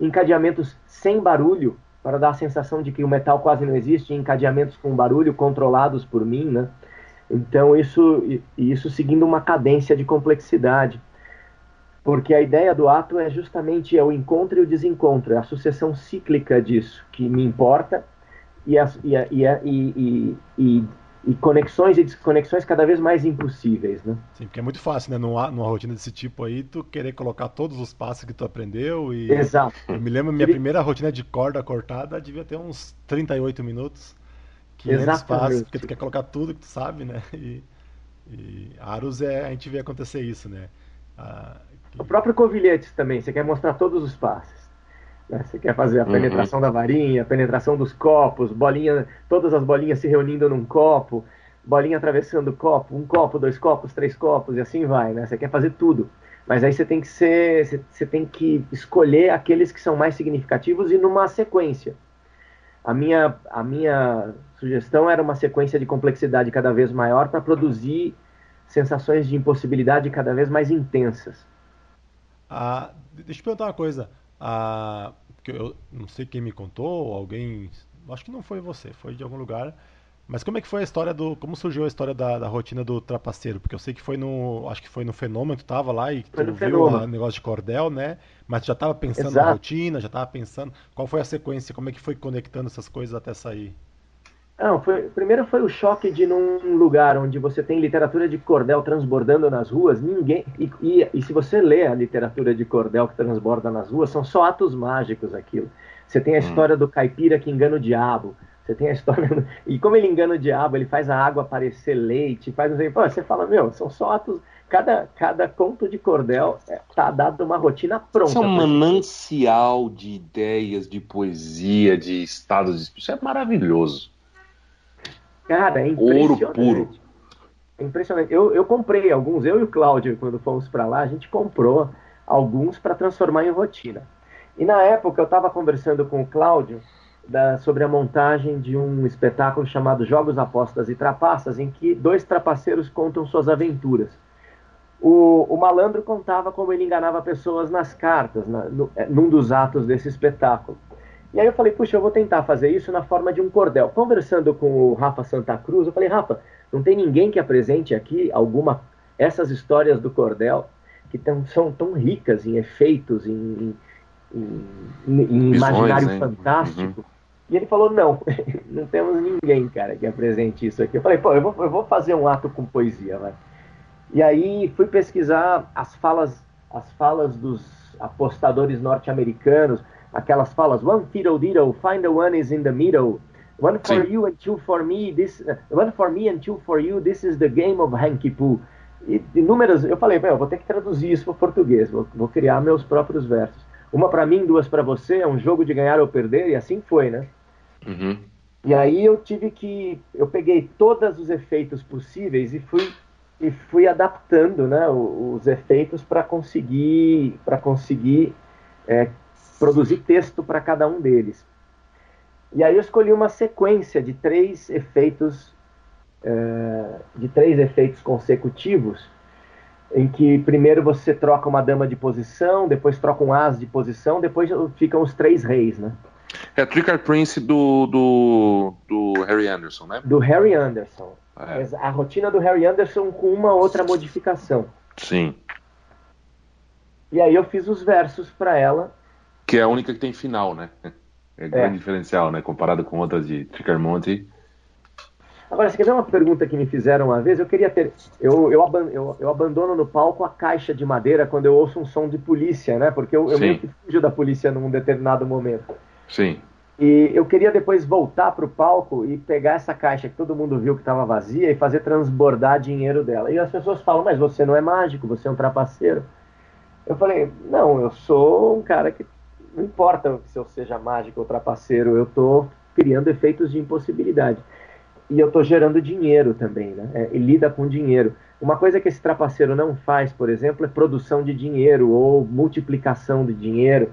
encadeamentos sem barulho, para dar a sensação de que o metal quase não existe, encadeamentos com barulho controlados por mim, né? Então isso, isso seguindo uma cadência de complexidade. Porque a ideia do ato é justamente é o encontro e o desencontro, é a sucessão cíclica disso que me importa e, as- e, a- e, a- e- e- e- conexões e desconexões cada vez mais impossíveis, né? Sim, porque é muito fácil, né? Numa, numa rotina desse tipo aí, tu querer colocar todos os passos que tu aprendeu e. Exato. Eu me lembro, minha primeira rotina de corda cortada devia ter uns 38 minutos. 500 Exatamente. passos, porque tu quer colocar tudo que tu sabe, né? E, e Aros é, a gente vê acontecer isso, né? Ah, O próprio Covilhetes também, você quer mostrar todos os passos. né? Você quer fazer a Uhum. penetração da varinha, a penetração dos copos, bolinha, todas as bolinhas se reunindo num copo, bolinha atravessando o copo, um copo, dois copos, três copos e assim vai, né? Você quer fazer tudo. Mas aí você tem que ser, você tem que escolher aqueles que são mais significativos e numa sequência. A minha, a minha sugestão era uma sequência de complexidade cada vez maior para produzir sensações de impossibilidade cada vez mais intensas. Ah, deixa eu perguntar uma coisa. Ah, eu não sei quem me contou, alguém. Acho que não foi você, foi de algum lugar. Mas como é que foi a história do. Como surgiu a história da, da rotina do trapaceiro? Porque eu sei que foi no. Acho que foi no fenômeno, tu tava lá e tu viu o negócio de cordel, né? Mas tu já tava pensando Exato. na rotina, já tava pensando. Qual foi a sequência? Como é que foi conectando essas coisas até sair? Não, foi, primeiro foi o choque de num lugar onde você tem literatura de cordel transbordando nas ruas, ninguém. E, e, e, se você lê a literatura de cordel que transborda nas ruas, são só atos mágicos aquilo. Você tem a hum. história do caipira que engana o diabo. Você tem a história. E como ele engana o diabo, ele faz a água parecer leite, faz assim, pô, você fala, meu, são só atos. Cada, cada conto de cordel é, tá dado uma rotina pronta. Isso é um manancial de ideias, de poesia, de estados de espírito. Isso é maravilhoso. Cara, é impressionante. Ouro puro. É impressionante. Eu, eu comprei alguns, eu e o Cláudio, quando fomos para lá, a gente comprou alguns para transformar em rotina. E na época eu estava conversando com o Cláudio da, sobre a montagem de um espetáculo chamado Jogos, Apostas e Trapaças, em que dois trapaceiros contam suas aventuras. O, o malandro contava como ele enganava pessoas nas cartas, na, no, é, num dos atos desse espetáculo. E aí eu falei, puxa, eu vou tentar fazer isso na forma de um cordel. Conversando com o Rafa Santa Cruz, eu falei, Rafa, não tem ninguém que apresente aqui alguma essas histórias do cordel que tão, são tão ricas em efeitos, em, em, em imaginário né? fantástico. Uhum. E ele falou, não, não temos ninguém, cara, que apresente isso aqui. Eu falei, pô, eu vou, eu vou fazer um ato com poesia, vai. E aí fui pesquisar as falas, as falas dos apostadores norte-americanos, aquelas falas, one fiddle diddle, find the one is in the middle, one for Sim. you and two for me, this, uh, one for me and two for you, this is the game of hanky poo. E inúmeras, eu falei, eu vou ter que traduzir isso para português, vou, vou, criar meus próprios versos. Uma para mim, duas para você, é um jogo de ganhar ou perder, e assim foi, né? Uhum. E aí eu tive que, eu peguei todos os efeitos possíveis e fui e fui adaptando, né, os, os efeitos para conseguir para conseguir é, produzir texto para cada um deles. E aí eu escolhi uma sequência de três efeitos, é, de três efeitos consecutivos, em que primeiro você troca uma dama de posição, depois troca um as de posição, depois ficam os três reis, né? É Tricker Prince do, do, do Harry Anderson, né? Do Harry Anderson. É. A rotina do Harry Anderson com uma outra modificação. Sim. E aí eu fiz os versos para ela que é a única que tem final, né? É grande é. diferencial, né? Comparado com outras de Trickermonte. Agora, você quer ver uma pergunta que me fizeram uma vez? Eu queria ter. Eu, eu, eu, eu, abandono no palco a caixa de madeira quando eu ouço um som de polícia, né? Porque eu, eu meio que fujo da polícia num determinado momento. Sim. E eu queria depois voltar para o palco e pegar essa caixa que todo mundo viu que estava vazia e fazer transbordar dinheiro dela. E as pessoas falam, mas você não é mágico, você é um trapaceiro. Eu falei, não, eu sou um cara que não importa se eu seja mágico ou trapaceiro, eu estou criando efeitos de impossibilidade. E eu estou gerando dinheiro também, né? É, e lida com dinheiro. Uma coisa que esse trapaceiro não faz, por exemplo, é produção de dinheiro ou multiplicação de dinheiro.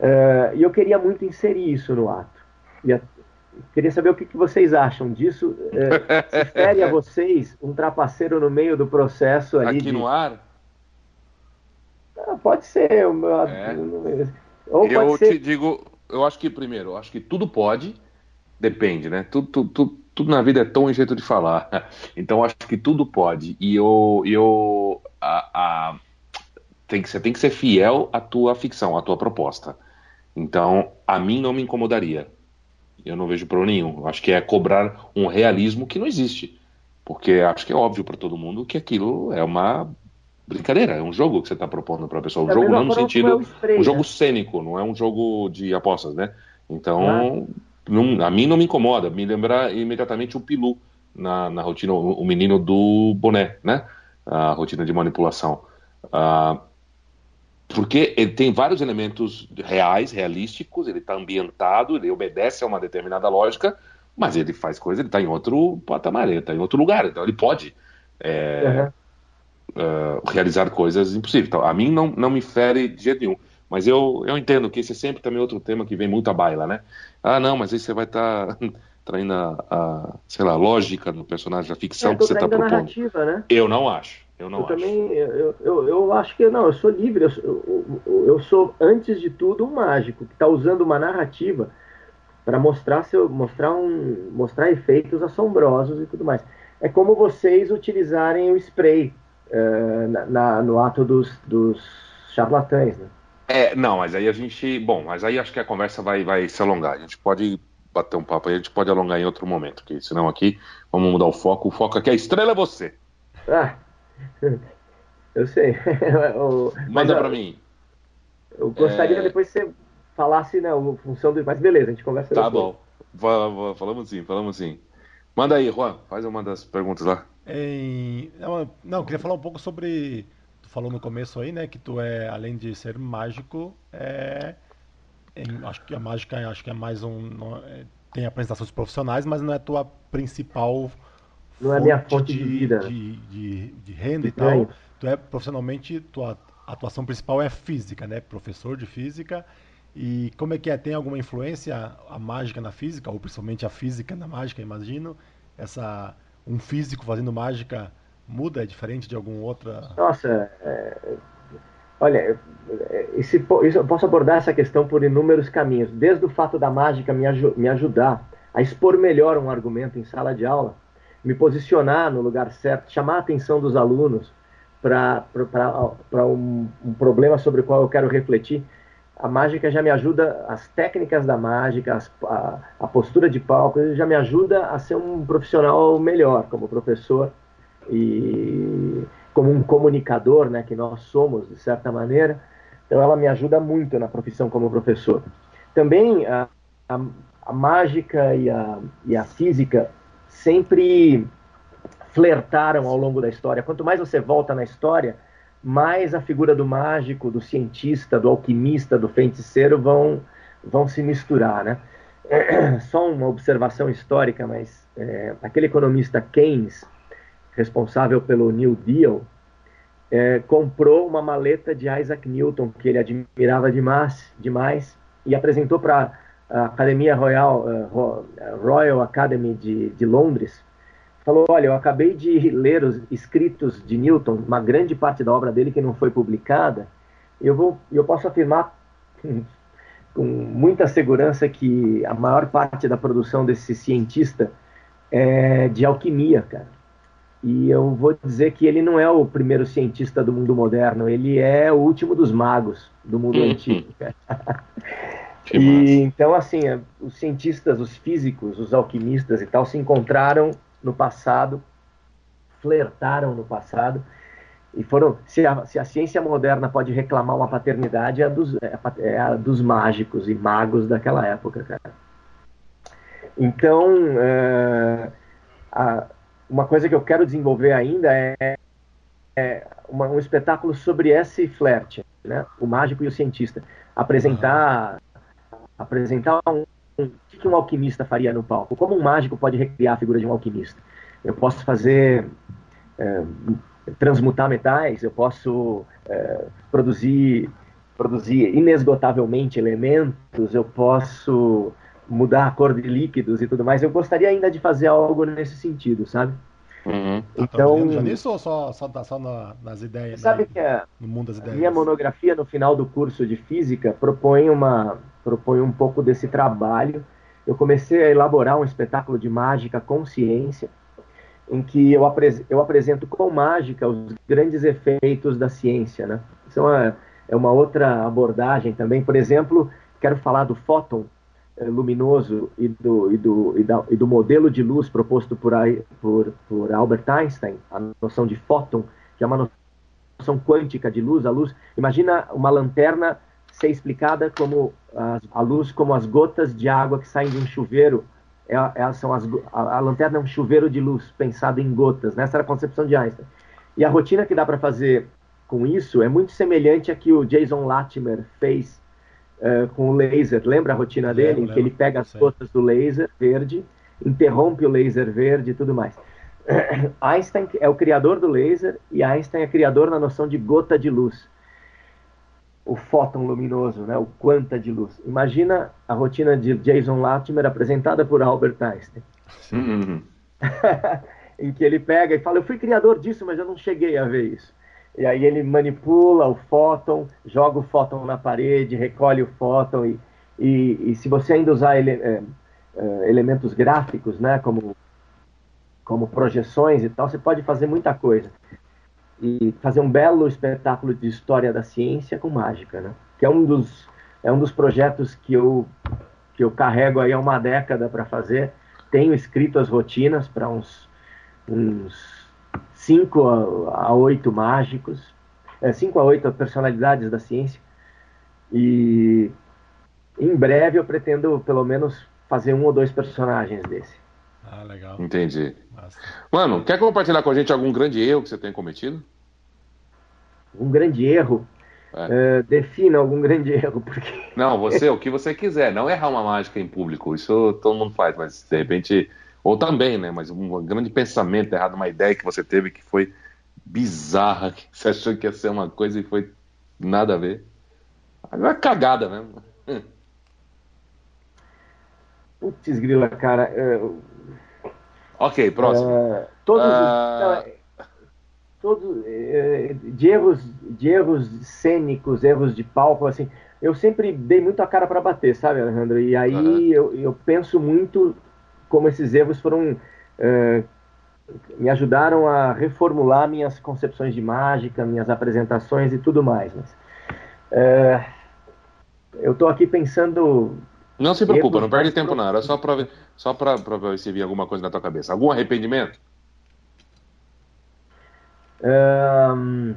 Uh, e eu queria muito inserir isso no ato. E a, queria saber o que, que vocês acham disso. Uh, se fere a vocês um trapaceiro no meio do processo ali. Aqui de... no ar? Ah, pode ser. Meu, é. Ou eu pode ser... te digo, eu acho que primeiro, eu acho que tudo pode, depende, né? Tudo, tudo, tudo, tudo na vida é tão um jeito de falar. Então eu acho que tudo pode. E eu, eu a, a, tem que, você tem que ser fiel à tua ficção, à tua proposta. Então, a mim não me incomodaria. Eu não vejo problema nenhum. Eu acho que é cobrar um realismo que não existe. Porque acho que é óbvio para todo mundo que aquilo é uma brincadeira, é um jogo que você está propondo para a pessoa. Um é jogo não no sentido. um jogo cênico, não é um jogo de apostas, né? Então, não, a mim não me incomoda. Me lembra imediatamente o Pilu na, na rotina, o, o, menino do boné, né? A rotina de manipulação. Ah, porque ele tem vários elementos reais, realísticos, ele está ambientado, ele obedece a uma determinada lógica, mas ele faz coisa, ele está em outro patamar, ele está em outro lugar, então ele pode. É, uhum uh, realizar coisas impossíveis. Então, a mim não, não me fere de jeito nenhum. Mas eu, eu entendo que esse é sempre também outro tema que vem muito à baila, né? Ah, não, mas aí você vai estar tá traindo a, a, sei lá, lógica no personagem, a ficção é, que você está propondo. Né? Eu não acho. Eu não eu acho. também, eu, eu, eu acho que não, eu sou livre, eu, eu, eu sou, antes de tudo, um mágico que está usando uma narrativa para mostrar, seu, mostrar, um, mostrar efeitos assombrosos e tudo mais. É como vocês utilizarem o spray na, na, no ato dos, dos charlatães, né? É, não, mas aí a gente. Bom, mas aí acho que a conversa vai, vai se alongar. A gente pode bater um papo aí, a gente pode alongar em outro momento, porque senão aqui vamos mudar o foco. O foco aqui é a estrela é você. Ah, eu sei. o, Manda para mim. Eu gostaria é... depois que você falasse né, a função do. Mas beleza, a gente conversa Tá depois. bom. Falamos sim, falamos sim. Manda aí, Juan, faz uma das perguntas lá. Em... Não, não, queria falar um pouco sobre. Tu falou no começo aí, né, que tu é, além de ser mágico, é. Em... acho que a mágica acho que é mais um. Não... É... Tem apresentações profissionais, mas não é tua principal não é minha fonte de, de vida. De, de, de renda de e tal. Tu é profissionalmente, tua atuação principal é física, né? Professor de física. E como é que é? Tem alguma influência a mágica na física, ou principalmente a física na mágica, imagino? Essa, um físico fazendo mágica muda? É diferente de alguma outra? Nossa, é, olha, esse, eu posso abordar essa questão por inúmeros caminhos. Desde o fato da mágica me, me ajudar a expor melhor um argumento em sala de aula, me posicionar no lugar certo, chamar a atenção dos alunos para um, um problema sobre o qual eu quero refletir. A mágica já me ajuda, as técnicas da mágica, as, a, a, postura de palco, já me ajuda a ser um profissional melhor como professor e como um comunicador, né, que nós somos de certa maneira. Então ela me ajuda muito na profissão como professor. Também a, a, a mágica e e a física sempre flertaram ao longo da história. Quanto mais você volta na história, mais a figura do mágico, do cientista, do alquimista, do feiticeiro vão, vão se misturar, né? Só uma observação histórica, mas é, aquele economista Keynes, responsável pelo New Deal, é, comprou uma maleta de Isaac Newton, que ele admirava demais, demais e apresentou para a Academia Royal, uh, Royal Academy de, de Londres, falou: Olha, eu acabei de ler os escritos de Newton, uma grande parte da obra dele que não foi publicada. Eu, vou, eu posso afirmar com, com muita segurança que a maior parte da produção desse cientista é de alquimia, cara. E eu vou dizer que ele não é o primeiro cientista do mundo moderno, ele é o último dos magos do mundo uhum. antigo. e então, assim, os cientistas, os físicos, os alquimistas e tal se encontraram no passado, flertaram no passado e foram. Se a, se a ciência moderna pode reclamar uma paternidade, é a dos, é a, é a dos mágicos e magos daquela época, cara. Então, é, a, uma coisa que eu quero desenvolver ainda é, é uma, um espetáculo sobre esse flerte, né? O mágico e o cientista. Apresentar, uhum. apresentar um, o que um alquimista faria no palco? Como um mágico pode recriar a figura de um alquimista? Eu posso fazer é, transmutar metais, eu posso é, produzir produzir inesgotavelmente elementos, eu posso mudar a cor de líquidos e tudo mais. Eu gostaria ainda de fazer algo nesse sentido, sabe? Uhum. Então, já nisso ou só, só, só nas ideias? Sabe né? que a, no mundo das ideias? a minha monografia no final do curso de física propõe uma propõe um pouco desse trabalho. Eu comecei a elaborar um espetáculo de mágica com ciência, em que eu, apres eu apresento com mágica os grandes efeitos da ciência. Né? Isso é uma, é uma outra abordagem também. Por exemplo, quero falar do fóton eh, luminoso e do, e, do, e, da, e do modelo de luz proposto por, por, por Albert Einstein, a noção de fóton, que é uma noção quântica de luz. A luz, imagina uma lanterna ser explicada como as, a luz como as gotas de água que saem de um chuveiro. É, é, são as, a, a, lanterna é um chuveiro de luz pensado em gotas. Né? Essa era a concepção de Einstein. E a rotina que dá para fazer com isso é muito semelhante a que o Jason Latimer fez uh, com o laser. Lembra a rotina dele? Lembro, que ele pega as gotas do laser verde, interrompe o laser verde e tudo mais. Einstein é o criador do laser e Einstein é criador na noção de gota de luz o fóton luminoso, né, o quanta de luz. Imagina a rotina de Jason Latimer apresentada por Albert Einstein. Uhum. em que ele pega e fala: Eu fui criador disso, mas eu não cheguei a ver isso. E aí ele manipula o fóton, joga o fóton na parede, recolhe o fóton e, e, e se você ainda usar ele, é, é, elementos gráficos, né, como, como projeções e tal, você pode fazer muita coisa. E fazer um belo espetáculo de história da ciência com mágica, né? Que é um dos, é um dos projetos que eu, que eu carrego aí há uma década para fazer. Tenho escrito as rotinas para uns, uns cinco a, oito mágicos, é, cinco a oito personalidades da ciência. E em breve eu pretendo pelo menos fazer um ou dois personagens desse. Ah, legal. Entendi. Nossa. Mano, quer compartilhar com a gente algum grande erro que você tenha cometido? Um grande erro? É. Uh, defina algum grande erro. Porque... Não, você, o que você quiser. Não errar uma mágica em público. Isso todo mundo faz, mas de repente ou também, né? Mas um grande pensamento errado, uma ideia que você teve que foi bizarra, que você achou que ia ser uma coisa e foi nada a ver. Uma cagada mesmo. Putz, grila, cara. Eu... Ok, próximo. Uh, todos uh... todos uh, de erros, de erros cênicos, erros de palco, assim. Eu sempre dei muito a cara para bater, sabe, Alejandro? E aí eu, eu penso muito como esses erros foram uh, me ajudaram a reformular minhas concepções de mágica, minhas apresentações e tudo mais. Mas, eu estou aqui pensando. Não se preocupa, não perde tempo nada. Só para só para ver se vir alguma coisa na tua cabeça. Algum arrependimento? Um...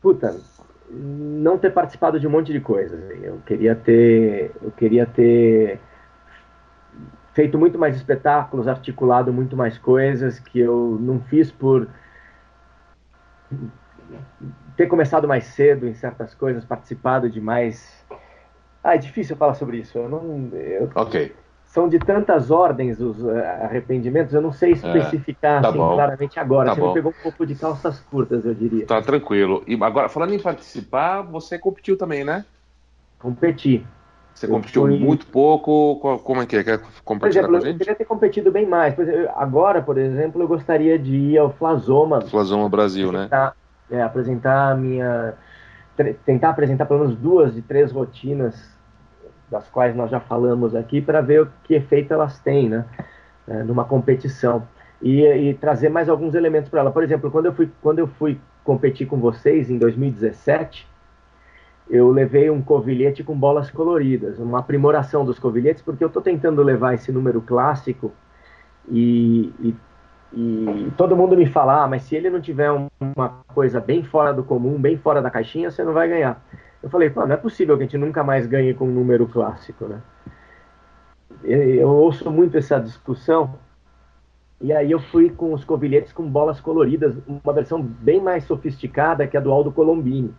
Puta, não ter participado de um monte de coisas. Eu queria ter, eu queria ter feito muito mais espetáculos, articulado muito mais coisas que eu não fiz por ter começado mais cedo em certas coisas, participado de mais. Ah, é difícil falar sobre isso. Eu não. Eu... Ok são de tantas ordens os uh, arrependimentos, eu não sei é, especificar é, tá assim, claramente agora. Tá você bom. me pegou um pouco de calças curtas, eu diria. Tá tranquilo. E agora, falando em participar, você competiu também, né? Competi. Você eu competiu fui... muito pouco? Como é que é? Quer compartilhar por exemplo, com a gente? Eu queria ter competido bem mais. Agora, por exemplo, eu gostaria de ir ao Flasoma. Flasoma Brasil, né? É, apresentar minha. Tentar apresentar pelo menos duas de três rotinas das quais nós já falamos aqui, para ver o que efeito elas têm, né, é, numa competição. E, e, trazer mais alguns elementos para ela. Por exemplo, quando eu, fui, quando eu fui competir com vocês em 2017, eu levei um covilhete com bolas coloridas, uma aprimoração dos covilhetes, porque eu estou tentando levar esse número clássico e, e, e, todo mundo me fala, ah, mas se ele não tiver uma coisa bem fora do comum, bem fora da caixinha, você não vai ganhar. Eu falei, não é possível que a gente nunca mais ganhe com um número clássico, né? Eu ouço muito essa discussão, e aí eu fui com os covilhetes com bolas coloridas, uma versão bem mais sofisticada que a do Aldo Colombini.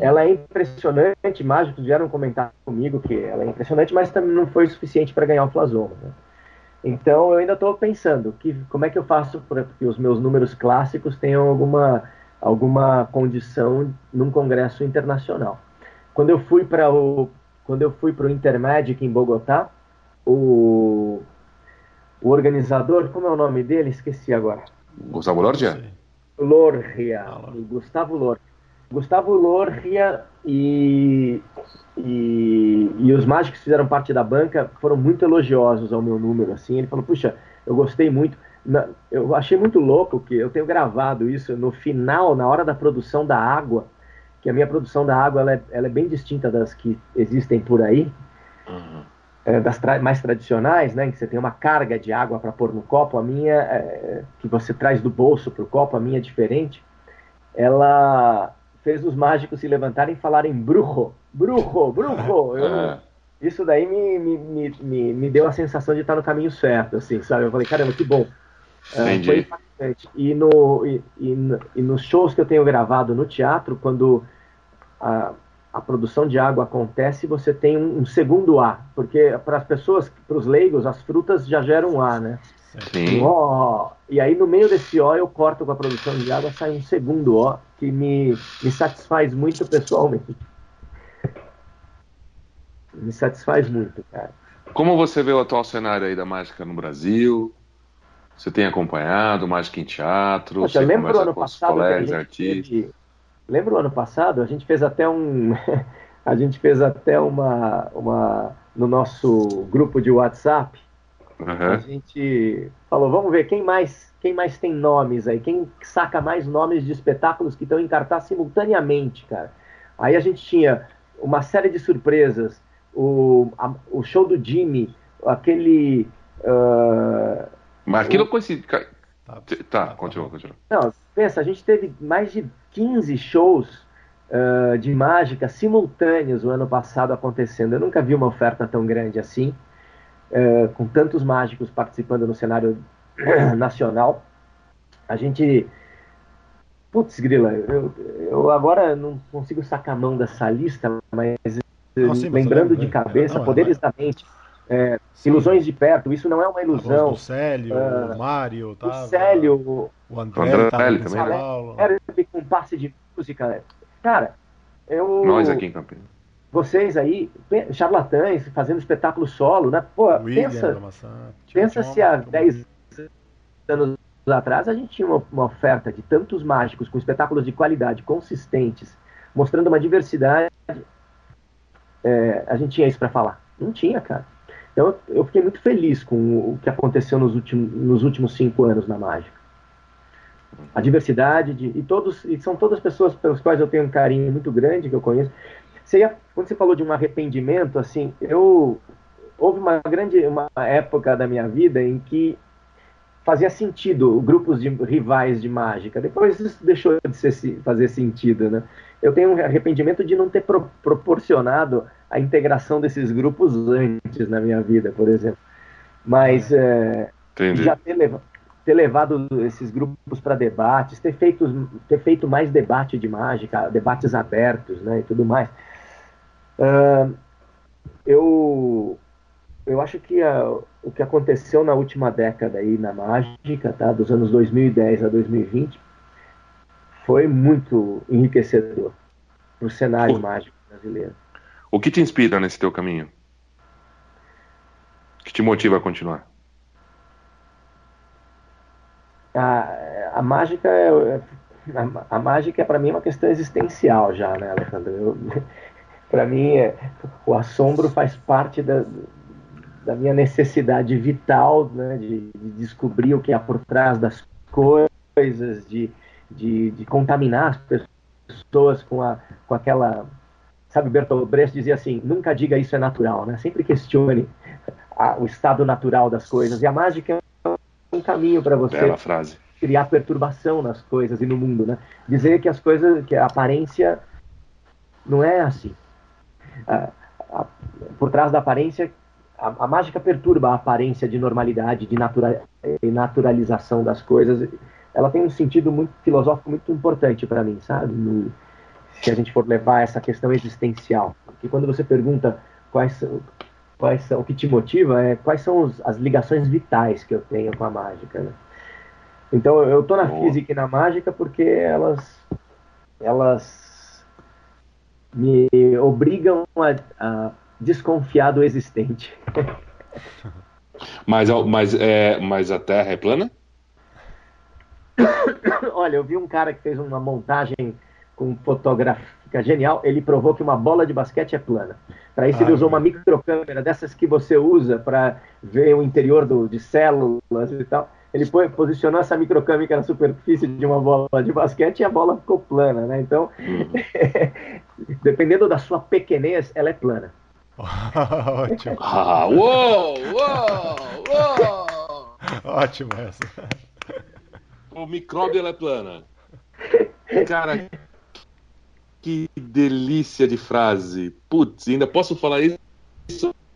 Ela é impressionante, mágicos vieram comentar comigo que ela é impressionante, mas também não foi suficiente para ganhar o Flasoma. Né? Então eu ainda estou pensando que, como é que eu faço para que os meus números clássicos tenham alguma alguma condição num congresso internacional. Quando eu fui para o quando eu fui para o Intermagic em Bogotá, o, o organizador, como é o nome dele? Esqueci agora. Gustavo Lorgia? Lorgia, ah, Gustavo Lorgia. Gustavo Lorgia e, e, e os mágicos que fizeram parte da banca foram muito elogiosos ao meu número. Assim, ele falou: puxa, eu gostei muito na, eu achei muito louco que eu tenho gravado isso no final, na hora da produção da água, que a minha produção da água ela é, ela é bem distinta das que existem por aí, uhum. é, das tra mais tradicionais, né, que você tem uma carga de água para pôr no copo. A minha, é, que você traz do bolso para o copo, a minha é diferente. Ela fez os mágicos se levantarem e falarem bruxo, bruxo, bruxo. Eu, isso daí me, me, me, me, deu a sensação de estar no caminho certo, assim, sabe? Eu falei, caramba, que bom. É, foi impactante. E, no, e, e, e, nos shows que eu tenho gravado no teatro, quando a produção de água acontece, você tem um, um segundo A, porque para as pessoas, para os leigos, as frutas já geram um A, né? Sim. ó, e aí no meio desse O eu corto com a produção de água, sai um segundo O que me, me satisfaz muito pessoalmente. Me satisfaz muito, cara. como você vê o atual cenário aí da mágica no Brasil? Você tem acompanhado mágica em teatro? Poxa, você o conversa ano passado que a colegas, gente artistas? teve- Lembra o ano passado? A gente fez até um. a gente fez até uma, uma. No nosso grupo de WhatsApp, a Aham. gente falou, vamos ver quem mais, quem mais tem nomes aí, quem saca mais nomes de espetáculos que estão em cartaz simultaneamente, cara. Aí a gente tinha uma série de surpresas, o, a- o show do Jimmy, aquele. ah, Mas aquilo coincide. Tá. Tá, continua, continua. Não, pensa, a gente teve mais de 15 shows ah, de mágica simultâneos o ano passado acontecendo. Eu nunca vi uma oferta tão grande assim, ah, com tantos mágicos participando no cenário nacional. A gente. Putz, Grila, eu, eu agora não consigo sacar a mão dessa lista, mas Não, sim, lembrando eu lembro, de é. cabeça, Não, é, poderes da mente, é, ilusões de perto, isso não é uma A voz ilusão. do Célio, Ah, o Mário, O tava, Célio, o André, André tava em também, né? Paulo. era com passe de música. Cara, eu. Nós aqui em Campinas. Vocês aí, charlatães, fazendo espetáculo solo, né? Pô, O William, pensa, pensa se há 10 anos atrás a gente tinha uma, uma oferta de tantos mágicos com espetáculos de qualidade, consistentes, mostrando uma diversidade. é, a gente tinha isso para falar. Não tinha, cara. Então eu, fiquei muito feliz com o que aconteceu nos últimos, nos últimos cinco anos na mágica. A diversidade de, e todos e são todas pessoas pelas quais eu tenho um carinho muito grande que eu conheço. Você quando você falou de um arrependimento, assim, eu houve uma grande uma época da minha vida em que fazia sentido grupos de rivais de mágica. Depois isso deixou de ser, se- fazer sentido, né? Eu tenho um arrependimento de não ter pro- proporcionado a integração desses grupos antes na minha vida, por exemplo. Mas é, já ter, leva- ter levado esses grupos para debates, ter feito, ter feito mais debate de mágica, debates abertos, né, e tudo mais. Ah, eu eu acho que a- o que aconteceu na última década aí na mágica, tá, dos anos 2010 a 2020, foi muito enriquecedor para o cenário Pô. mágico brasileiro. O que te inspira nesse teu caminho? O que te motiva a continuar? A, a mágica é, é- a, a mágica para mim é uma questão existencial já, né, Alejandro? Para mim, é, o assombro faz parte da, da minha necessidade vital, né, de, de descobrir o que há por trás das coisas, de, de, de contaminar as pessoas com, a, com aquela. Sabe, Bertolt Brecht dizia assim: nunca diga isso é natural, né? Sempre questione a- o estado natural das coisas. E a mágica é um caminho para você Bela frase. criar perturbação nas coisas e no mundo, né? Dizer que as coisas, que a aparência não é assim. A- a- por trás da aparência, a, mágica perturba a aparência de normalidade, de natura, naturalização das coisas. Ela tem um sentido muito filosófico muito importante para mim, sabe? No- se a gente for levar essa questão existencial, porque quando você pergunta quais são, quais são o que te motiva, é quais são os- as ligações vitais que eu tenho com a mágica, né? Então eu tô na Boa. física e na mágica porque elas elas me obrigam a, a desconfiar do existente. Mas, mas, é, mas a Terra é plana? Olha, eu vi um cara que fez uma montagem com fotográfica genial. Ele provou que uma bola de basquete é plana. Para isso, ele Ah, usou uma microcâmera dessas que você usa para ver o interior do, de células e tal. Ele põe- posicionou essa microcâmera na superfície de uma bola de basquete e a bola ficou plana, né? Então, dependendo da sua pequenez, ela é plana. Ótimo, Ah, uou, uou, uou! ótimo essa. O micróbio ela é plana. Cara, que delícia de frase. Putz, ainda posso falar isso?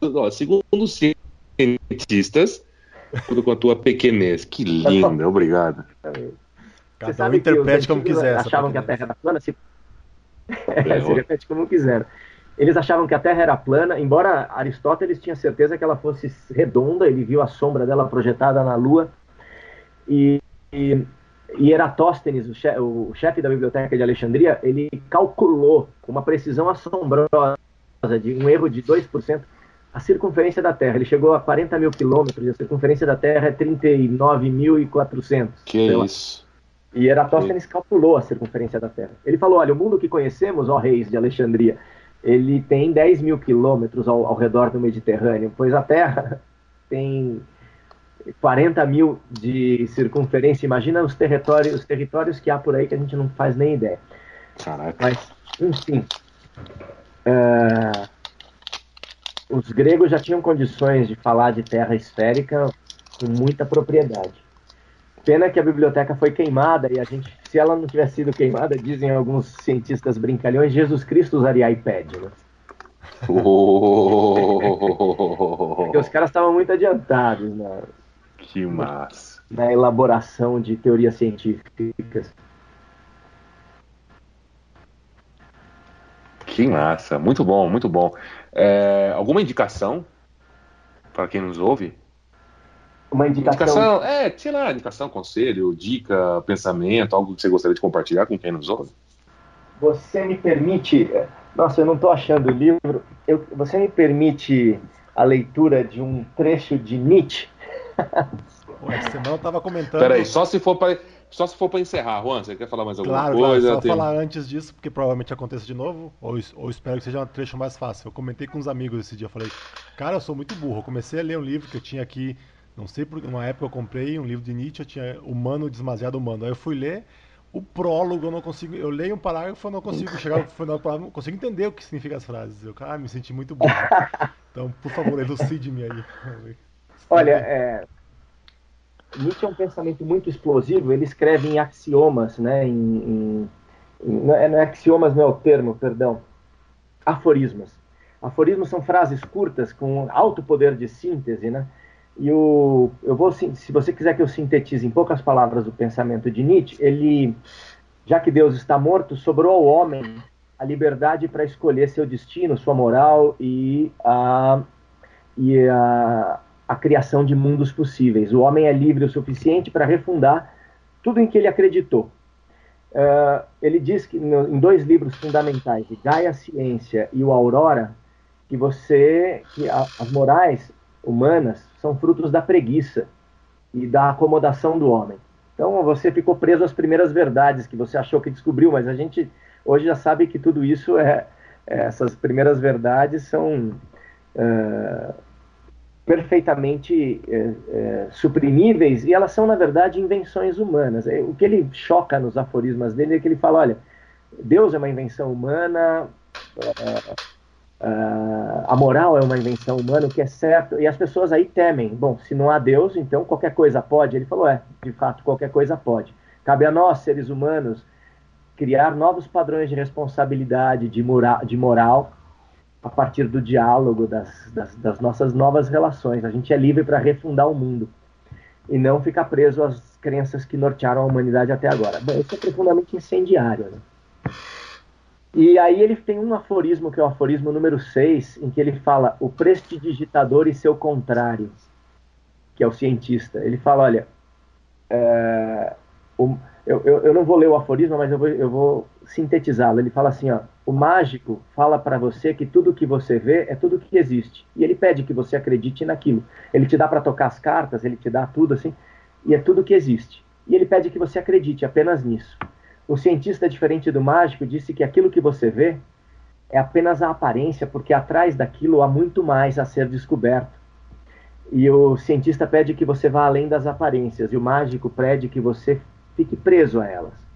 Ó, segundo os cientistas, tudo com a tua pequenez. Que linda, obrigado. Cada um interprete como quiser. achavam que a. Terra era plana, se... Legal. se repete como quiser. Eles achavam que a Terra era plana, embora Aristóteles tinha certeza que ela fosse redonda, ele viu a sombra dela projetada na Lua. E, e, e Eratóstenes, o, che, o chefe da biblioteca de Alexandria, ele calculou com uma precisão assombrosa, de um erro de 2%, a circunferência da Terra. Ele chegou a 40 mil quilômetros e a circunferência da Terra é 39.400. Que isso. E Eratóstenes que... calculou a circunferência da Terra. Ele falou: olha, o mundo que conhecemos, ó reis de Alexandria, ele tem 10 mil quilômetros ao, ao redor do Mediterrâneo, pois a Terra tem 40 mil de circunferência. Imagina os territórios, os territórios que há por aí que a gente não faz nem ideia. Caraca. Mas, enfim. Uh, os gregos já tinham condições de falar de terra esférica com muita propriedade. Pena que a biblioteca foi queimada e a gente, se ela não tivesse sido queimada, dizem alguns cientistas brincalhões, Jesus Cristo usaria iPad, né? Porque os caras estavam muito adiantados na, que massa. na elaboração de teorias científicas. Que massa, muito bom, muito bom. É, alguma indicação para quem nos ouve? Uma indicação... indicação. É, sei lá, indicação, conselho, dica, pensamento, algo que você gostaria de compartilhar com quem nos ouve? Você me permite. Nossa, eu não estou achando o livro. Eu, você me permite a leitura de um trecho de Nietzsche? Ué, senão eu estava comentando. Peraí, só se for para só se for para encerrar, Juan, você quer falar mais alguma claro, coisa? Claro, só tem... falar antes disso, porque provavelmente aconteça de novo, ou, ou espero que seja um trecho mais fácil. Eu comentei com uns amigos esse dia, eu falei, cara, eu sou muito burro. Eu comecei a ler um livro que eu tinha aqui, não sei por uma época eu comprei um livro de Nietzsche, eu tinha Humano Demasiado Humano. Aí eu fui ler, o prólogo eu não consigo, eu leio um parágrafo, eu não consigo chegar no final do parágrafo, não consigo entender o que significa as frases. Eu, cara, me senti muito burro. Então, por favor, elucide-me aí. Olha, é, Nietzsche é um pensamento muito explosivo, ele escreve em axiomas, né, em, em, em não, é, é axiomas não é o termo, perdão, aforismos. Aforismos são frases curtas com alto poder de síntese, né? E o, eu vou, se você quiser que eu sintetize em poucas palavras o pensamento de Nietzsche, ele, já que Deus está morto, sobrou ao homem a liberdade para escolher seu destino, sua moral e a, e a, a criação de mundos possíveis. O homem é livre o suficiente para refundar tudo em que ele acreditou. Uh, ele diz que no, em dois livros fundamentais, Gaia Ciência e o Aurora, que você, que a, as morais humanas são frutos da preguiça e da acomodação do homem. Então você ficou preso às primeiras verdades que você achou que descobriu, mas a gente hoje já sabe que tudo isso é, é essas primeiras verdades são uh, perfeitamente é, é, suprimíveis e elas são, na verdade, invenções humanas. É, o que ele choca nos aforismas dele é que ele fala: olha, Deus é uma invenção humana, é, é, a moral é uma invenção humana, o que é certo, e as pessoas aí temem. Bom, se não há Deus, então qualquer coisa pode. Ele falou: é, de fato, qualquer coisa pode. Cabe a nós, seres humanos, criar novos padrões de responsabilidade, de, mora de moral a partir do diálogo das, das, das nossas novas relações. A gente é livre para refundar o mundo e não ficar preso às crenças que nortearam a humanidade até agora. Bom, isso é profundamente incendiário. Né? E aí ele tem um aforismo, que é o aforismo número 6, em que ele fala o prestidigitador e seu contrário, que é o cientista. Ele fala, olha, é, o, eu, eu, não vou ler o aforismo, mas eu vou, eu vou sintetizá-lo. Ele fala assim, ó, o mágico fala para você que tudo que você vê é tudo que existe. E ele pede que você acredite naquilo. Ele te dá para tocar as cartas, ele te dá tudo assim, e é tudo que existe. E ele pede que você acredite apenas nisso. O cientista, diferente do mágico, disse que aquilo que você vê é apenas a aparência, porque atrás daquilo há muito mais a ser descoberto. E o cientista pede que você vá além das aparências, e o mágico pede que você fique preso a elas.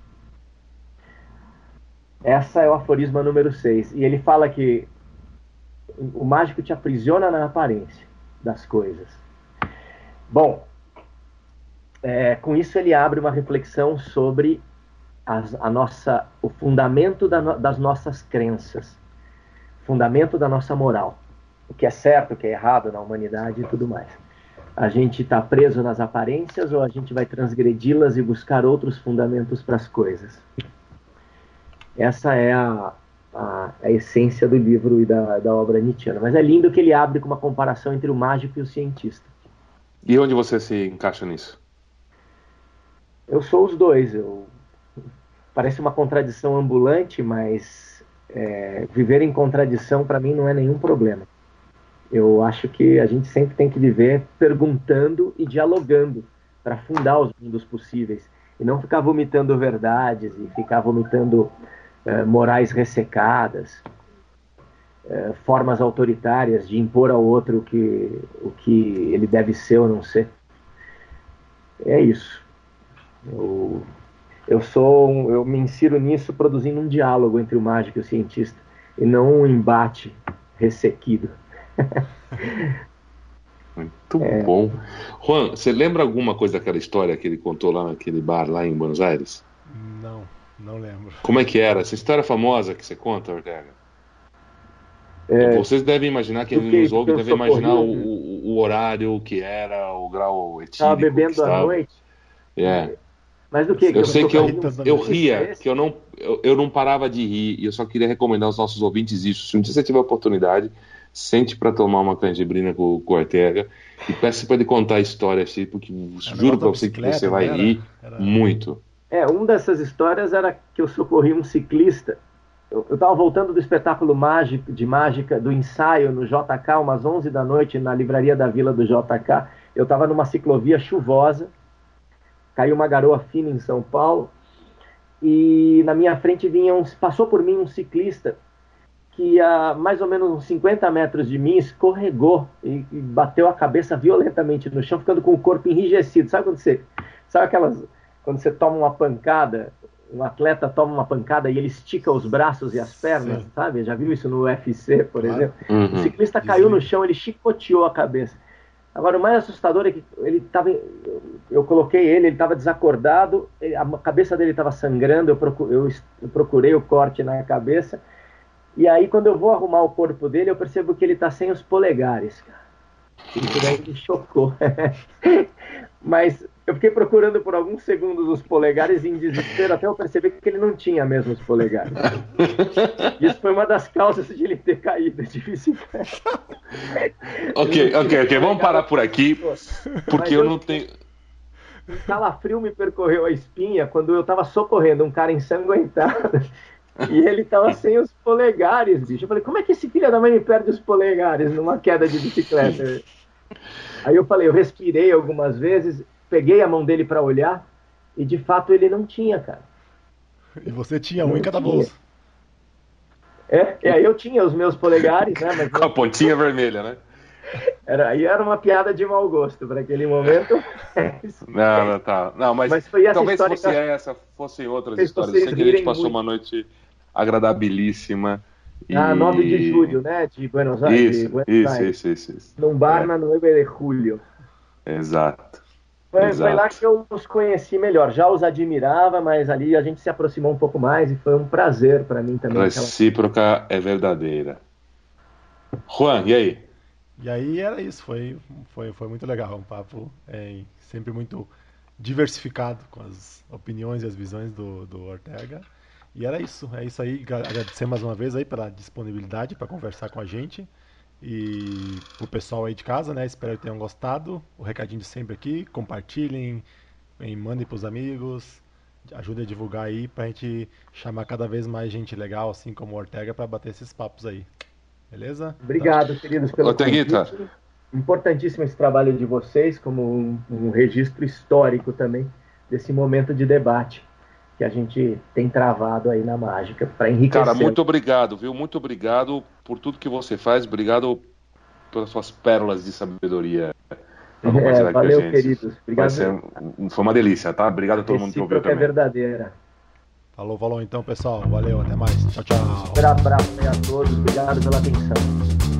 Essa é o aforisma número 6. E ele fala que o mágico te aprisiona na aparência das coisas. Bom, é, com isso ele abre uma reflexão sobre as, a nossa, o fundamento da, das nossas crenças, fundamento da nossa moral, o que é certo, o que é errado na humanidade e tudo mais. A gente está preso nas aparências ou a gente vai transgredi-las e buscar outros fundamentos para as coisas? Essa é a, a, a, essência do livro e da, da obra Nietzscheana. Mas é lindo que ele abre com uma comparação entre o mágico e o cientista. E onde você se encaixa nisso? Eu sou os dois. Eu... Parece uma contradição ambulante, mas é, viver em contradição para mim não é nenhum problema. Eu acho que a gente sempre tem que viver perguntando e dialogando para fundar os mundos possíveis e não ficar vomitando verdades e ficar vomitando uh, morais ressecadas, uh, formas autoritárias de impor ao outro o que, o que ele deve ser ou não ser. É isso. Eu, eu sou, um, eu me insiro nisso produzindo um diálogo entre o mágico e o cientista e não um embate ressequido. Muito é. bom. Juan, você lembra alguma coisa daquela história que ele contou lá naquele bar lá em Buenos Aires? Não, lembro. Como é que era? Essa história famosa que você conta, Ortega? É, Vocês devem imaginar, quem nos ouve deve imaginar o, o, o, horário que era, o grau etílico. Estava bebendo à noite. É. Mas do que? que eu, eu sei que eu, eu ria, que eu não, eu, eu não parava de rir, e eu só queria recomendar aos nossos ouvintes isso. Se um dia você tiver a oportunidade, sente para tomar uma canjibrina com, com o Ortega e peça para ele contar a história assim, porque é, juro para você que você vai era, rir era... muito. É, uma dessas histórias era que eu socorri um ciclista. Eu estava voltando do espetáculo mágico, de mágica, do ensaio no JK, umas 11 da noite, na livraria da vila do JK. Eu estava numa ciclovia chuvosa, caiu uma garoa fina em São Paulo, e na minha frente vinha um, passou por mim um ciclista que a mais ou menos uns 50 metros de mim escorregou e, e, bateu a cabeça violentamente no chão, ficando com o corpo enrijecido. Sabe quando você, sabe aquelas quando você toma uma pancada, um atleta toma uma pancada e ele estica os braços e as pernas, Sim. sabe? Já viu isso no UFC, por claro. exemplo? Uhum. O ciclista caiu no chão, ele chicoteou a cabeça. Agora, o mais assustador é que ele estava. Eu coloquei ele, ele estava desacordado, a cabeça dele estava sangrando. Eu, procurei, eu procurei o corte na cabeça e aí, quando eu vou arrumar o corpo dele, eu percebo que ele tá sem os polegares, cara. Isso daí me chocou. Mas eu fiquei procurando por alguns segundos os polegares em desespero até eu perceber que ele não tinha mesmo os polegares. Isso foi uma das causas de ele ter caído de bicicleta. ok, ok, ok. Vamos parar por aqui, porque eu, eu não tenho. Um calafrio me percorreu a espinha quando eu estava socorrendo um cara ensanguentado e ele tava sem os polegares, bicho. Eu falei, como é que esse filho da mãe me perde os polegares numa queda de bicicleta? Aí eu falei, eu respirei algumas vezes, peguei a mão dele para olhar, e de fato ele não tinha, cara. E você tinha um em cada bolsa. É, é, eu tinha os meus polegares, né? Mas Com a pontinha vermelha, né? Era, aí era uma piada de mau gosto para aquele momento. não, não, tá. Não, mas, mas talvez fosse essa, fossem outras histórias. Eu sei que a gente passou muito. uma noite agradabilíssima. E... Ah, 9 de julho, né? De Buenos Aires. Isso, Buenos isso, Aires. isso, isso, isso, Num bar é. na 9 de julho. Exato. Foi, foi, lá que eu os conheci melhor. Já os admirava, mas ali a gente se aproximou um pouco mais e foi um prazer para mim também. Recíproca aquela... é verdadeira. Juan, e aí? E aí era isso, foi, foi, foi muito legal. Um papo é, sempre muito diversificado com as opiniões e as visões do, do Ortega. E era isso, é isso aí. Agradecer mais uma vez aí pela disponibilidade para conversar com a gente. E o pessoal aí de casa, né? Espero que tenham gostado. O recadinho de sempre aqui, compartilhem, mandem para os amigos, ajudem a divulgar aí para a gente chamar cada vez mais gente legal, assim como o Ortega, para bater esses papos aí. Beleza? Obrigado, então... queridos, pelo Orteguita. convite. Importantíssimo esse trabalho de vocês, como um, um registro histórico também desse momento de debate que a gente tem travado aí na mágica para enriquecer. Cara, muito obrigado, viu? Muito obrigado por tudo que você faz. Obrigado pelas suas pérolas de sabedoria. É, valeu, queridos. Obrigado. Ser, foi uma delícia, tá? Obrigado a todo mundo que ouviu é também. é verdadeira. Falou, falou então, pessoal. Valeu, até mais. Tchau, tchau. Um abraço a todos. Obrigado pela atenção.